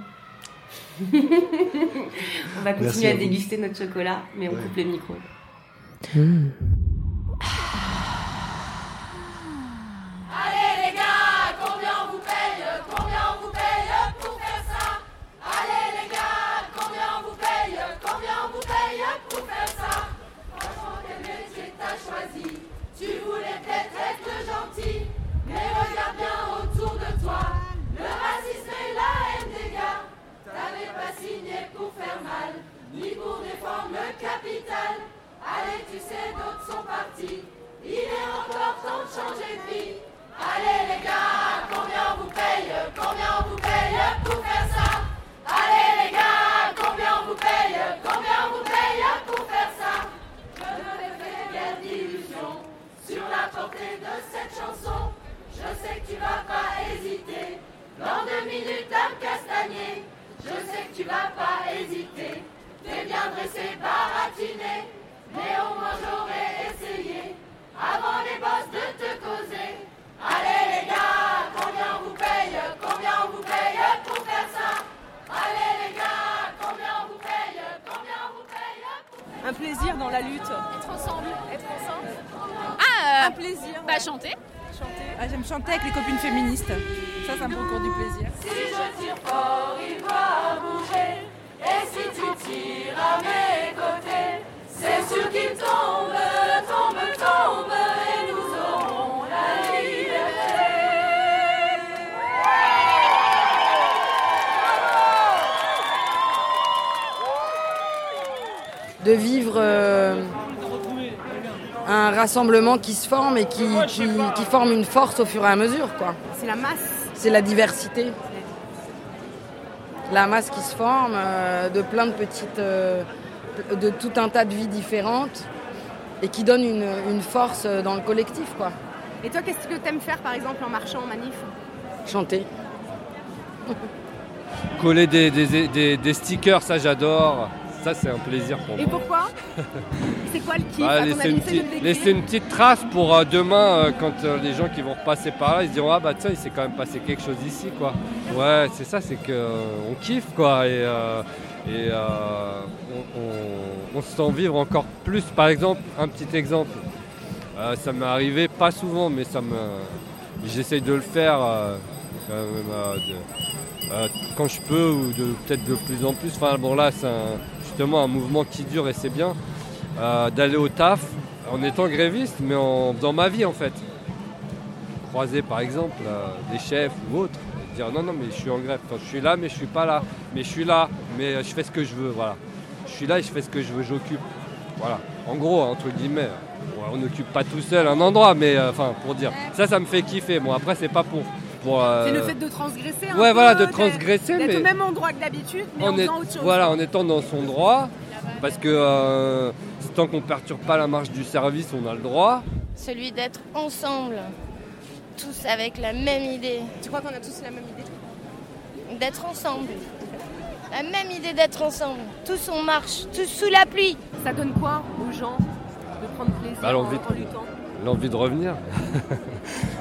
Speaker 22: on va continuer
Speaker 24: Merci
Speaker 22: à, déguster notre chocolat, mais on
Speaker 24: Ouais.
Speaker 22: coupe le micro.
Speaker 25: Allez Allez, tu sais, d'autres sont partis. Il est encore temps de changer de vie. Allez les gars, combien on vous paye? Combien on vous paye pour faire ça? Allez les gars, combien on vous paye? Combien on vous paye pour faire ça? Je ne me fais guère d'illusions sur la portée de cette chanson. Je sais que tu vas pas hésiter. Dans deux minutes à me castagner. Je sais que tu vas pas hésiter. T'es bien dressé, baratiné. Mais au moins j'aurais essayé. Avant les boss de te causer. Allez les gars, combien on vous paye Combien on vous paye pour faire ça? Allez les gars, combien on vous paye Combien on vous paye
Speaker 26: Un plaisir dans la lutte.
Speaker 27: Être ensemble, être ensemble.
Speaker 26: Ah, un plaisir.
Speaker 27: Bah chanter.
Speaker 26: Chanter. Ah, J'aime chanter avec les copines féministes. Ça, ça me procure du plaisir.
Speaker 25: Si je tire fort, il va bouger. Et si tu tires à mes côtés, c'est sûr qu'il tombe, tombe, tombe, et nous aurons la liberté.
Speaker 21: de vivre euh, un rassemblement qui se forme et qui, qui, qui forme une force au fur et à mesure. quoi.
Speaker 26: C'est la masse.
Speaker 21: C'est la diversité. La masse qui se forme euh, de plein de petites. euh, de tout un tas de vies différentes et qui donne une, une force dans le collectif. quoi.
Speaker 26: Et toi, qu'est-ce que t'aimes faire par exemple en marchant en manif?
Speaker 21: Chanter.
Speaker 28: Coller des, des- des- des stickers, ça j'adore.
Speaker 29: Ça, c'est un plaisir pour
Speaker 26: Et
Speaker 29: moi.
Speaker 26: pourquoi C'est quoi le kiff
Speaker 29: Bah, laisser, une petite,
Speaker 26: le
Speaker 29: laisser
Speaker 26: décrire.
Speaker 29: une petite trace pour euh, demain, euh, quand euh, les gens qui vont repasser par là, ils se diront Ah bah tiens, il s'est quand même passé quelque chose ici, quoi. Ouais, c'est ça, c'est qu'on kiffe, quoi. Et, et on, on- on se sent vivre encore plus. Par exemple, un petit exemple. Ça m'est arrivé pas souvent, mais ça me. J'essaye de le faire quand même, de- quand je peux ou de peut-être de plus en plus. Enfin bon là c'est un- justement un mouvement qui dure et c'est bien euh, d'aller au taf en étant gréviste mais en faisant ma vie en fait. Croiser par exemple euh, des chefs ou autres dire non non mais je suis en grève. Enfin, je suis là mais je suis pas là. Mais je suis là mais euh, je fais ce que je veux voilà. Je suis là et je fais ce que je veux, j'occupe. Voilà. En gros entre guillemets. On n'occupe pas tout seul un endroit mais enfin pour dire. Ça ça me fait kiffer. Bon après c'est pas pour. Pour euh,
Speaker 26: C'est le fait de transgresser un
Speaker 29: Ouais,
Speaker 26: peu,
Speaker 29: voilà, de
Speaker 26: d'être-
Speaker 29: transgresser,
Speaker 26: D'être
Speaker 29: mais-
Speaker 26: au même endroit que d'habitude, mais en
Speaker 29: en, est-
Speaker 26: faisant autre chose.
Speaker 29: voilà, en étant dans son droit, parce que euh, tant qu'on perturbe pas la marche du service, on a le droit.
Speaker 30: Celui d'être ensemble, tous avec la même idée.
Speaker 26: Tu crois qu'on a tous la même idée?
Speaker 30: D'être ensemble. La même idée d'être ensemble. Tous on marche, tous sous la pluie.
Speaker 26: Ça donne quoi aux gens de prendre plaisir
Speaker 29: Bah, l'envie
Speaker 26: en, en
Speaker 29: de-
Speaker 26: luttant?
Speaker 29: L'envie de revenir.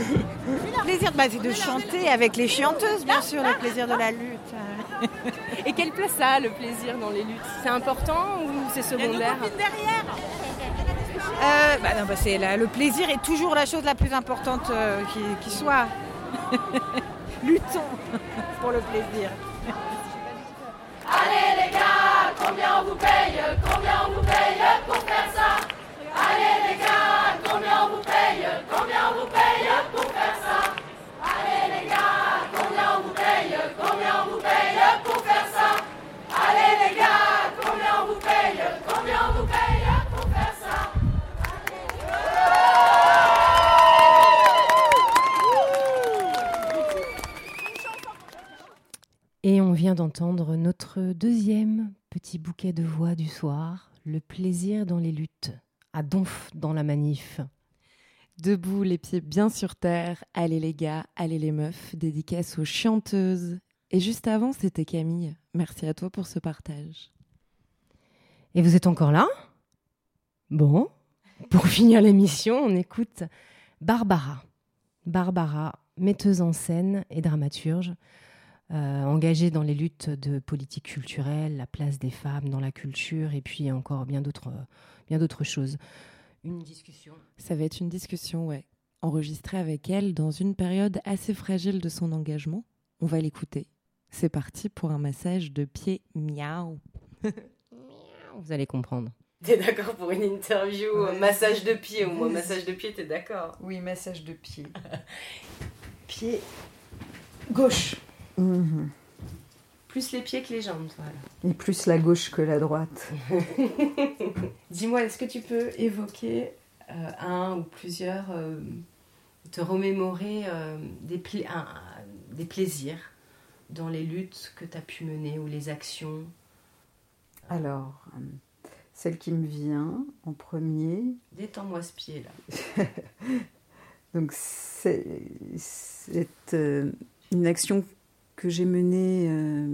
Speaker 31: Le plaisir bah, de chanter avec les chanteuses, bien sûr, le plaisir de la lutte.
Speaker 26: Et quelle place ça a le plaisir dans les luttes? C'est important ou c'est secondaire?
Speaker 31: derrière Euh, bah non, bah, c'est la- le plaisir est toujours la chose la plus importante euh, qui, qui soit. Luttons pour le plaisir.
Speaker 25: Allez les gars, combien on vous paye? Combien on vous paye pour faire ça?
Speaker 22: Et on vient d'entendre notre deuxième petit bouquet de voix du soir, le plaisir dans les luttes, à Donf dans la manif.
Speaker 5: Debout, les pieds bien sur terre, allez les gars, allez les meufs, dédicace aux chanteuses. Et juste avant, c'était Camille. Merci à toi pour ce partage.
Speaker 22: Et vous êtes encore là? Bon, pour finir l'émission, on écoute Barbara. Barbara, metteuse en scène et dramaturge, euh, engagée dans les luttes de politique culturelle, la place des femmes dans la culture et puis encore bien d'autres, bien d'autres choses. Une discussion.
Speaker 5: Ça va être une discussion, ouais, enregistrée avec elle dans une période assez fragile de son engagement. On va l'écouter. C'est parti pour un massage de pied miaou.
Speaker 22: Vous allez comprendre.
Speaker 2: T'es d'accord pour une interview euh, massage de pied au moins massage de pied, t'es d'accord?
Speaker 31: Oui, massage de pied. Pied gauche. Mhm.
Speaker 2: Plus les pieds que les jambes, voilà.
Speaker 31: Et plus la gauche que la droite.
Speaker 2: Dis-moi, est-ce que tu peux évoquer euh, un ou plusieurs, euh, te remémorer euh, des, pla- des plaisirs dans les luttes que tu as pu mener ou les actions?
Speaker 31: Alors, celle qui me vient en premier,
Speaker 2: Détends-moi ce pied là.
Speaker 31: Donc c'est une action que j'ai menée euh,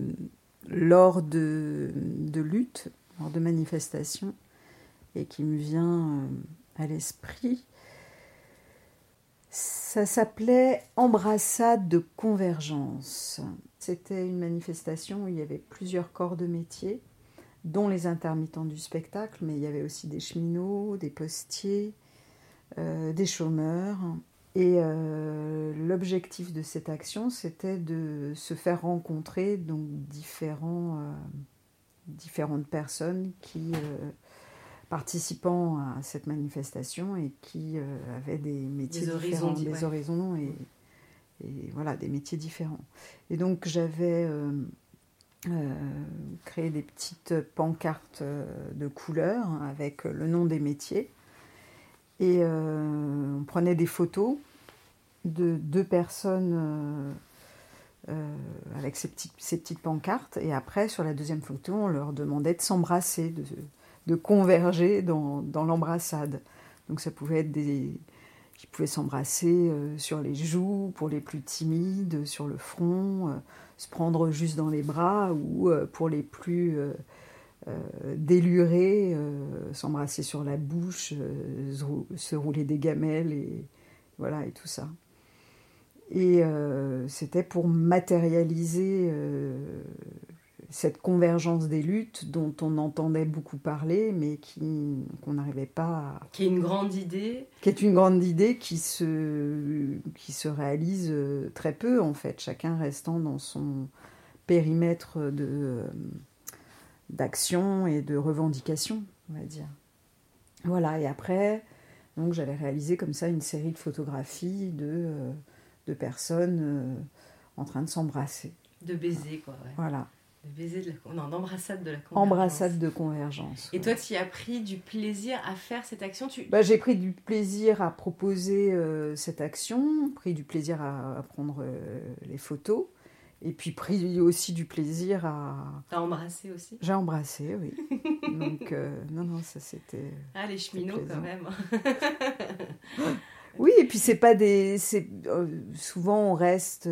Speaker 31: lors de, de luttes, lors de manifestations, et qui me vient euh, à l'esprit. Ça s'appelait Embrassade de convergence. C'était une manifestation où il y avait plusieurs corps de métier, dont les intermittents du spectacle, mais il y avait aussi des cheminots, des postiers, euh, des chômeurs. Et euh, l'objectif de cette action, c'était de se faire rencontrer donc différents, euh, différentes personnes qui euh, participant à cette manifestation et qui avaient des métiers
Speaker 2: Des
Speaker 31: différents,
Speaker 2: di-
Speaker 31: des
Speaker 2: ouais.
Speaker 31: horizons et, et voilà des métiers différents. Et donc j'avais créé des petites pancartes de couleurs avec le nom des métiers. Et on prenait des photos de deux personnes euh, euh, avec ces petites, ces petites pancartes. Et après, sur la deuxième photo, on leur demandait de s'embrasser, de, converger dans, l'embrassade. Donc ça pouvait être des... Ils pouvaient s'embrasser euh, sur les joues pour les plus timides, sur le front, se prendre juste dans les bras, ou pour les plus... délurer, s'embrasser sur la bouche, se rouler des gamelles et voilà et tout ça. Et c'était pour matérialiser cette convergence des luttes dont on entendait beaucoup parler, mais qui, qu'on n'arrivait pas à...
Speaker 22: Qui est une grande idée.
Speaker 31: Qui est une grande idée qui se, qui se réalise euh, très peu, en fait, chacun restant dans son périmètre de, euh, d'action et de revendication, on va dire. Voilà, et après, donc j'avais réalisé comme ça une série de photographies de, euh, de personnes en train de s'embrasser.
Speaker 22: De baiser, quoi. Ouais.
Speaker 31: Voilà.
Speaker 22: De baiser de la... Non, d'embrassade de la convergence.
Speaker 31: Embrassade de convergence.
Speaker 22: Et toi, tu as pris du plaisir à faire cette action? Tu...
Speaker 31: bah, J'ai pris du plaisir à proposer euh, cette action, pris du plaisir à, à prendre euh, les photos, et puis pris aussi du plaisir à...
Speaker 22: T'as embrassé aussi?
Speaker 31: J'ai embrassé, oui. Donc, euh, non, non, ça c'était...
Speaker 22: Ah, les cheminots quand même
Speaker 31: Oui, et puis c'est pas des... souvent on reste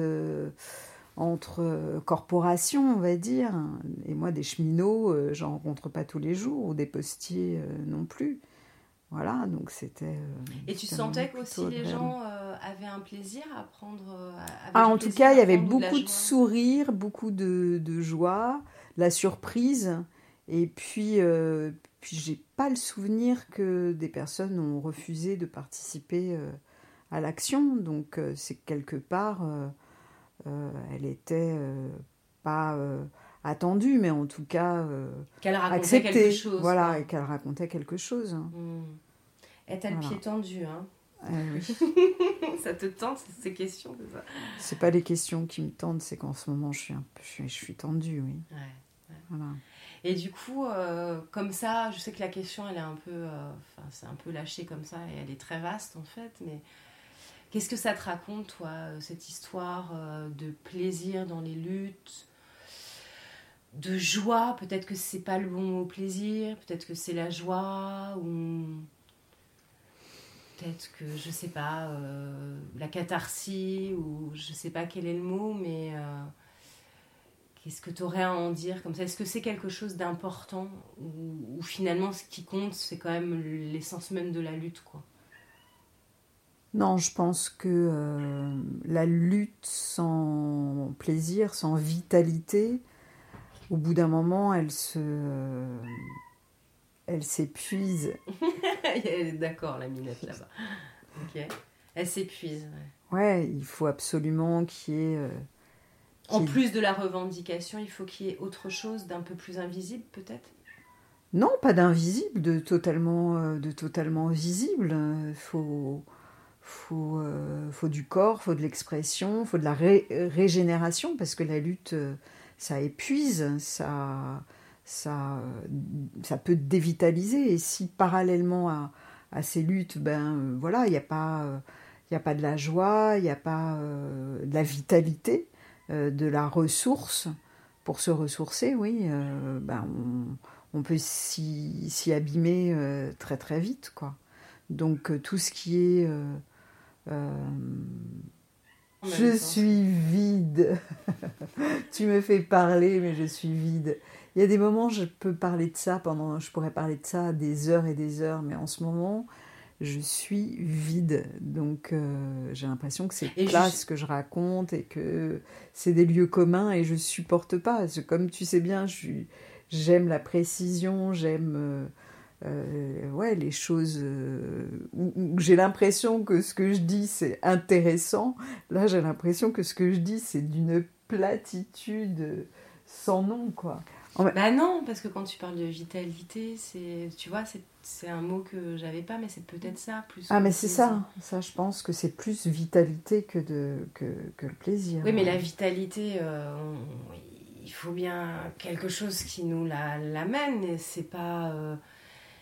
Speaker 31: entre corporations, on va dire. Et moi, des cheminots, euh, j'en rencontre pas tous les jours, ou des postiers euh, non plus. Voilà, donc c'était. Euh,
Speaker 22: et tu sentais qu'aussi les gens avaient un plaisir à prendre.
Speaker 31: ah, en tout cas, il y avait beaucoup de, sourires, beaucoup de, de, joie, la surprise. Et puis, puis j'ai pas le souvenir que des personnes ont refusé de participer à l'action. Donc, c'est quelque part euh, elle était euh, pas euh, attendue, mais en tout cas
Speaker 22: qu'elle racontait
Speaker 31: acceptée.
Speaker 22: quelque chose.
Speaker 31: Voilà, et qu'elle racontait quelque chose.
Speaker 22: Mmh. Et t'as le pied tendu, hein
Speaker 31: oui.
Speaker 22: ça te tente ces questions
Speaker 31: C'est pas les questions qui me tentent, c'est qu'en ce moment je suis, un peu, je suis, je suis tendue, oui.
Speaker 22: Ouais, ouais.
Speaker 31: Voilà.
Speaker 22: Et du coup, euh, comme ça, je sais que la question elle est un peu, euh, enfin c'est un peu comme ça et elle est très vaste en fait, mais Qu'est-ce que ça te raconte, toi, euh, cette histoire euh, de plaisir dans les luttes, de joie? Peut-être que c'est pas le bon mot plaisir, peut-être que c'est la joie, ou peut-être que, je sais pas, la catharsis, ou je sais pas quel est le mot, mais qu'est-ce que tu aurais à en dire comme ça? Est-ce que c'est quelque chose d'important, ou, ou finalement ce qui compte, c'est quand même l'essence même de la lutte, quoi?
Speaker 31: Non, je pense que euh, la lutte sans plaisir, sans vitalité, au bout d'un moment, elle se, euh, elle s'épuise.
Speaker 22: D'accord, la minette là-bas. Ok. Elle s'épuise.
Speaker 31: Ouais. ouais. il faut absolument qu'il y ait. Euh,
Speaker 22: en plus de la revendication, il faut qu'il y ait autre chose d'un peu plus invisible, peut-être?
Speaker 31: Non, pas d'invisible, de totalement, de totalement visible. Il faut faut, euh, faut du corps, faut de l'expression, faut de la ré régénération parce que la lutte, euh, ça épuise, ça, ça, ça peut dévitaliser. Et si parallèlement à, à ces luttes, ben euh, voilà, il n'y a pas, il a pas de la joie, il n'y a pas de la vitalité, de la ressource pour se ressourcer, oui, ben on, on peut s'y abîmer très très vite, quoi. Donc tout ce qui est euh, je suis vide. tu me fais parler, mais je suis vide. Il y a des moments, je peux parler de ça pendant, je pourrais parler de ça des heures et des heures, mais en ce moment, je suis vide. Donc, euh, j'ai l'impression que c'est plat ce que je raconte et que c'est des lieux communs et je supporte pas. Comme tu sais bien, j'aime la précision, j'aime euh, euh, ouais, les choses où, j'ai l'impression que ce que je dis c'est intéressant. Là, j'ai l'impression que ce que je dis c'est d'une platitude sans nom, quoi.
Speaker 22: Bah non, parce que quand tu parles de vitalité, c'est, tu vois, c'est, un mot que j'avais pas, mais c'est peut-être ça plus.
Speaker 31: Ah, mais c'est ça. Ça, je pense que c'est plus vitalité que, de, que, que le plaisir.
Speaker 22: Oui, mais la vitalité, euh, il faut bien quelque chose qui nous la, l'amène. C'est pas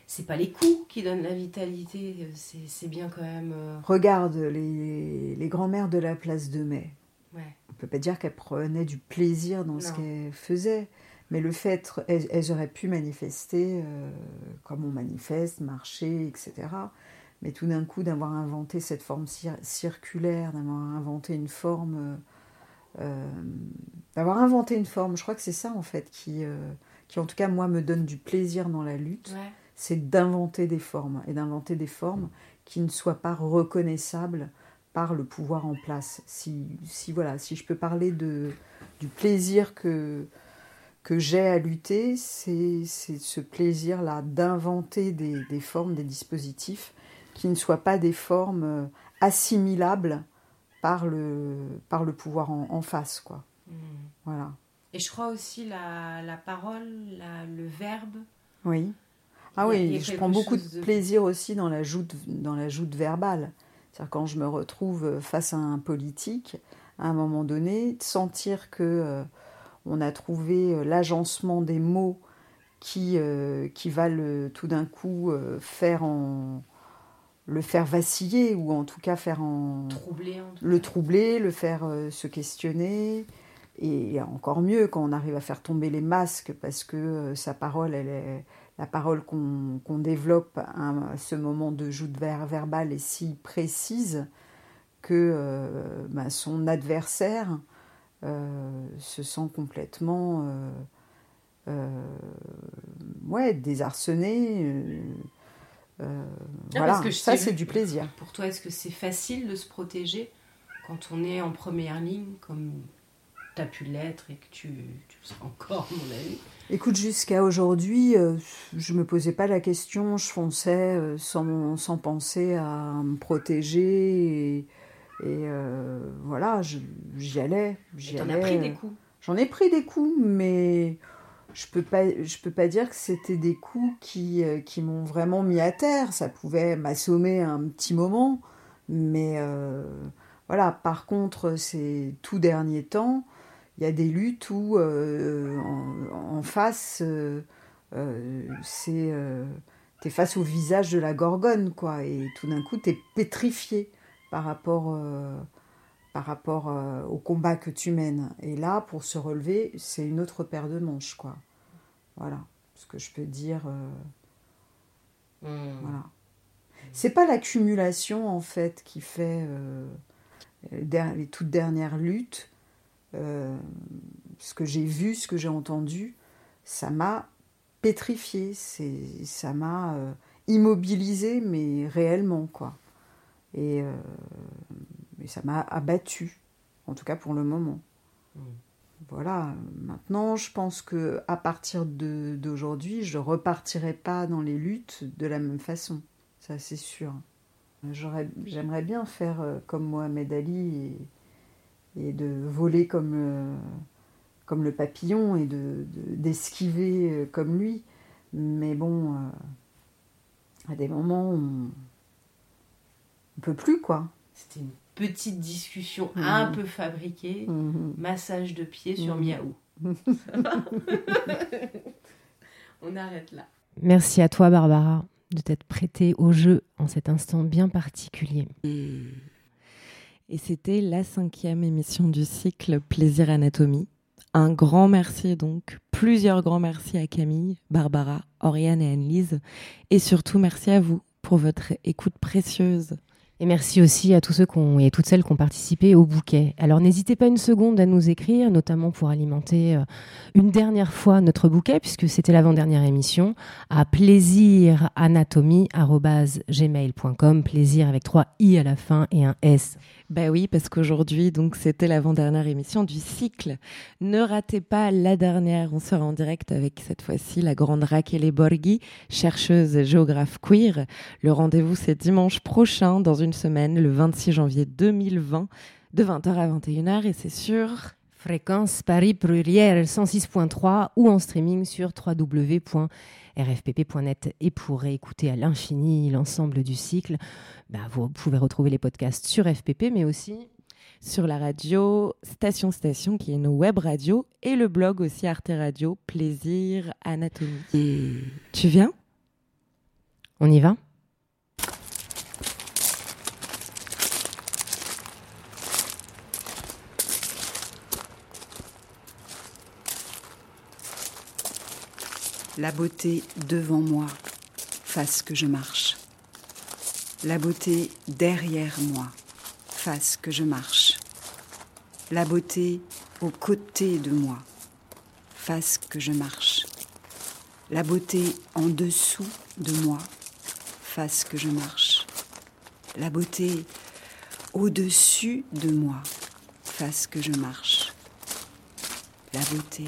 Speaker 22: c'est pas les coups qui donnent la vitalité, c'est bien quand même. Euh,
Speaker 31: Regarde les, les grands-mères de la place de Mai.
Speaker 22: Ouais.
Speaker 31: On peut pas dire qu'elles prenaient du plaisir dans ce qu'elles faisaient, mais le fait, elles, auraient pu manifester euh, comme on manifeste, marcher, etc. Mais tout d'un coup, d'avoir inventé cette forme circulaire, d'avoir inventé une forme, euh, d'avoir inventé une forme, je crois que c'est ça en fait qui qui en tout cas moi me donne du plaisir dans la lutte, c'est d'inventer des formes et d'inventer des formes qui ne soient pas reconnaissables par le pouvoir en place. Si, si voilà, si je peux parler de, du plaisir que, que j'ai à lutter, c'est ce plaisir-là d'inventer des, des, formes, des dispositifs qui ne soient pas des formes euh, assimilables par le, par le pouvoir en, en face. Quoi.
Speaker 22: Hmm.
Speaker 31: Voilà.
Speaker 22: Et je crois aussi la, la parole, la, le verbe.
Speaker 31: Oui. Ah oui, je prends beaucoup de, plaisir aussi dans la joute, dans la joute verbale. C'est-à-dire quand je me retrouve face à un politique, à un moment donné, de sentir que euh, on a trouvé euh, l'agencement des mots qui, euh, qui va le, tout d'un coup euh, faire en, le faire vaciller ou en tout cas faire en
Speaker 22: troubler, en
Speaker 31: le troubler, le faire euh, se questionner. Et encore mieux quand on arrive à faire tomber les masques parce que euh, sa parole elle est la parole qu'on développe à, ce moment de joute ver verbale est si précise que euh, bah, son adversaire se sent complètement ouais désarçonné
Speaker 22: Ah,
Speaker 31: voilà,
Speaker 22: que
Speaker 31: ça c'est du plaisir.
Speaker 22: Pour toi, est-ce que c'est facile de se protéger quand on est en première ligne, comme tu as pu l'être et que tu, tu le seras encore, mon avis
Speaker 31: Écoute, jusqu'à aujourd'hui, euh, je me posais pas la question, je fonçais euh, sans, sans penser à me protéger et, et, euh, voilà, j'y allais. j'y
Speaker 22: Et t'en as
Speaker 31: allais.
Speaker 22: pris des coups?
Speaker 31: J'en ai pris des coups, mais je peux pas, je peux pas dire que c'était des coups qui, euh, qui m'ont vraiment mis à terre. Ça pouvait m'assommer un petit moment, mais euh, voilà. Par contre, ces tout derniers temps, il y a des luttes où euh, en, en face, euh, euh, c'est euh, t'es face au visage de la gorgone, quoi, et tout d'un coup, t'es pétrifié par rapport euh, par rapport euh, au combat que tu mènes. Et là, pour se relever, c'est une autre paire de manches, quoi. Voilà ce que je peux dire. euh, Voilà. C'est pas l'accumulation, en fait, qui fait les toutes dernières luttes. Ce que j'ai vu, ce que j'ai entendu, ça m'a pétrifié, ça m'a euh, immobilisé, mais réellement, quoi. Et, euh, et ça m'a abattu, en tout cas pour le moment. Voilà, maintenant je pense que à partir de- d'aujourd'hui, je repartirai pas dans les luttes de la même façon, ça c'est sûr. J'aimerais bien faire euh, comme Mohamed Ali et, et de voler comme, euh, comme le papillon et de- de- d'esquiver euh, comme lui. Mais bon, euh, à des moments, on ne peut plus, quoi.
Speaker 22: C'était une petite discussion
Speaker 31: Mhm.
Speaker 22: un peu fabriquée,
Speaker 31: Mhm.
Speaker 22: massage de pied sur
Speaker 31: Mhm.
Speaker 22: Miaou. Ça va On arrête là.
Speaker 32: Merci à toi, Barbara, de t'être prêtée au jeu en cet instant bien particulier.
Speaker 5: Et c'était la cinquième émission du cycle Plaisir Anatomie. Un grand merci donc, plusieurs grands merci à Camille, Barbara, Oriane et Anne-Lise. Et surtout merci à vous pour votre écoute précieuse.
Speaker 32: Et merci aussi à tous ceux et toutes celles qui ont participé au bouquet. Alors n'hésitez pas une seconde à nous écrire, notamment pour alimenter euh, une dernière fois notre bouquet, puisque c'était l'avant-dernière émission, à plaisiranatomie.gmail.com, plaisir avec trois i à la fin et un s.
Speaker 5: Bah oui, parce qu'aujourd'hui, donc, c'était l'avant-dernière émission du cycle. Ne ratez pas la dernière. On sera en direct avec cette fois-ci la grande Raquel Borghi, chercheuse et géographe queer. Le rendez-vous, c'est dimanche prochain, dans une semaine, le 26 janvier 2020, de 20h à 21h. Et c'est sur
Speaker 32: Fréquence Paris Pluriel 106.3 ou en streaming sur www.rfpp.net. Et pour réécouter à l'infini l'ensemble du cycle, bah, vous pouvez retrouver les podcasts sur FPP, mais aussi
Speaker 5: sur la radio Station Station, qui est une web radio, et le blog aussi Arte Radio, Plaisir Anatomie. Tu viens?
Speaker 32: On y va?
Speaker 33: La beauté devant moi, fasse que je marche. La beauté derrière moi, fasse que je marche. La beauté aux côtés de moi, fasse que je marche.
Speaker 31: La beauté en dessous de moi, fasse que je marche. La beauté au-dessus de moi, fasse que je marche. La beauté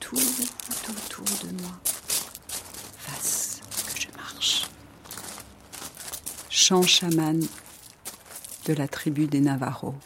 Speaker 31: tout autour de moi, fasse que je marche. Chant chaman de la tribu des Navajos.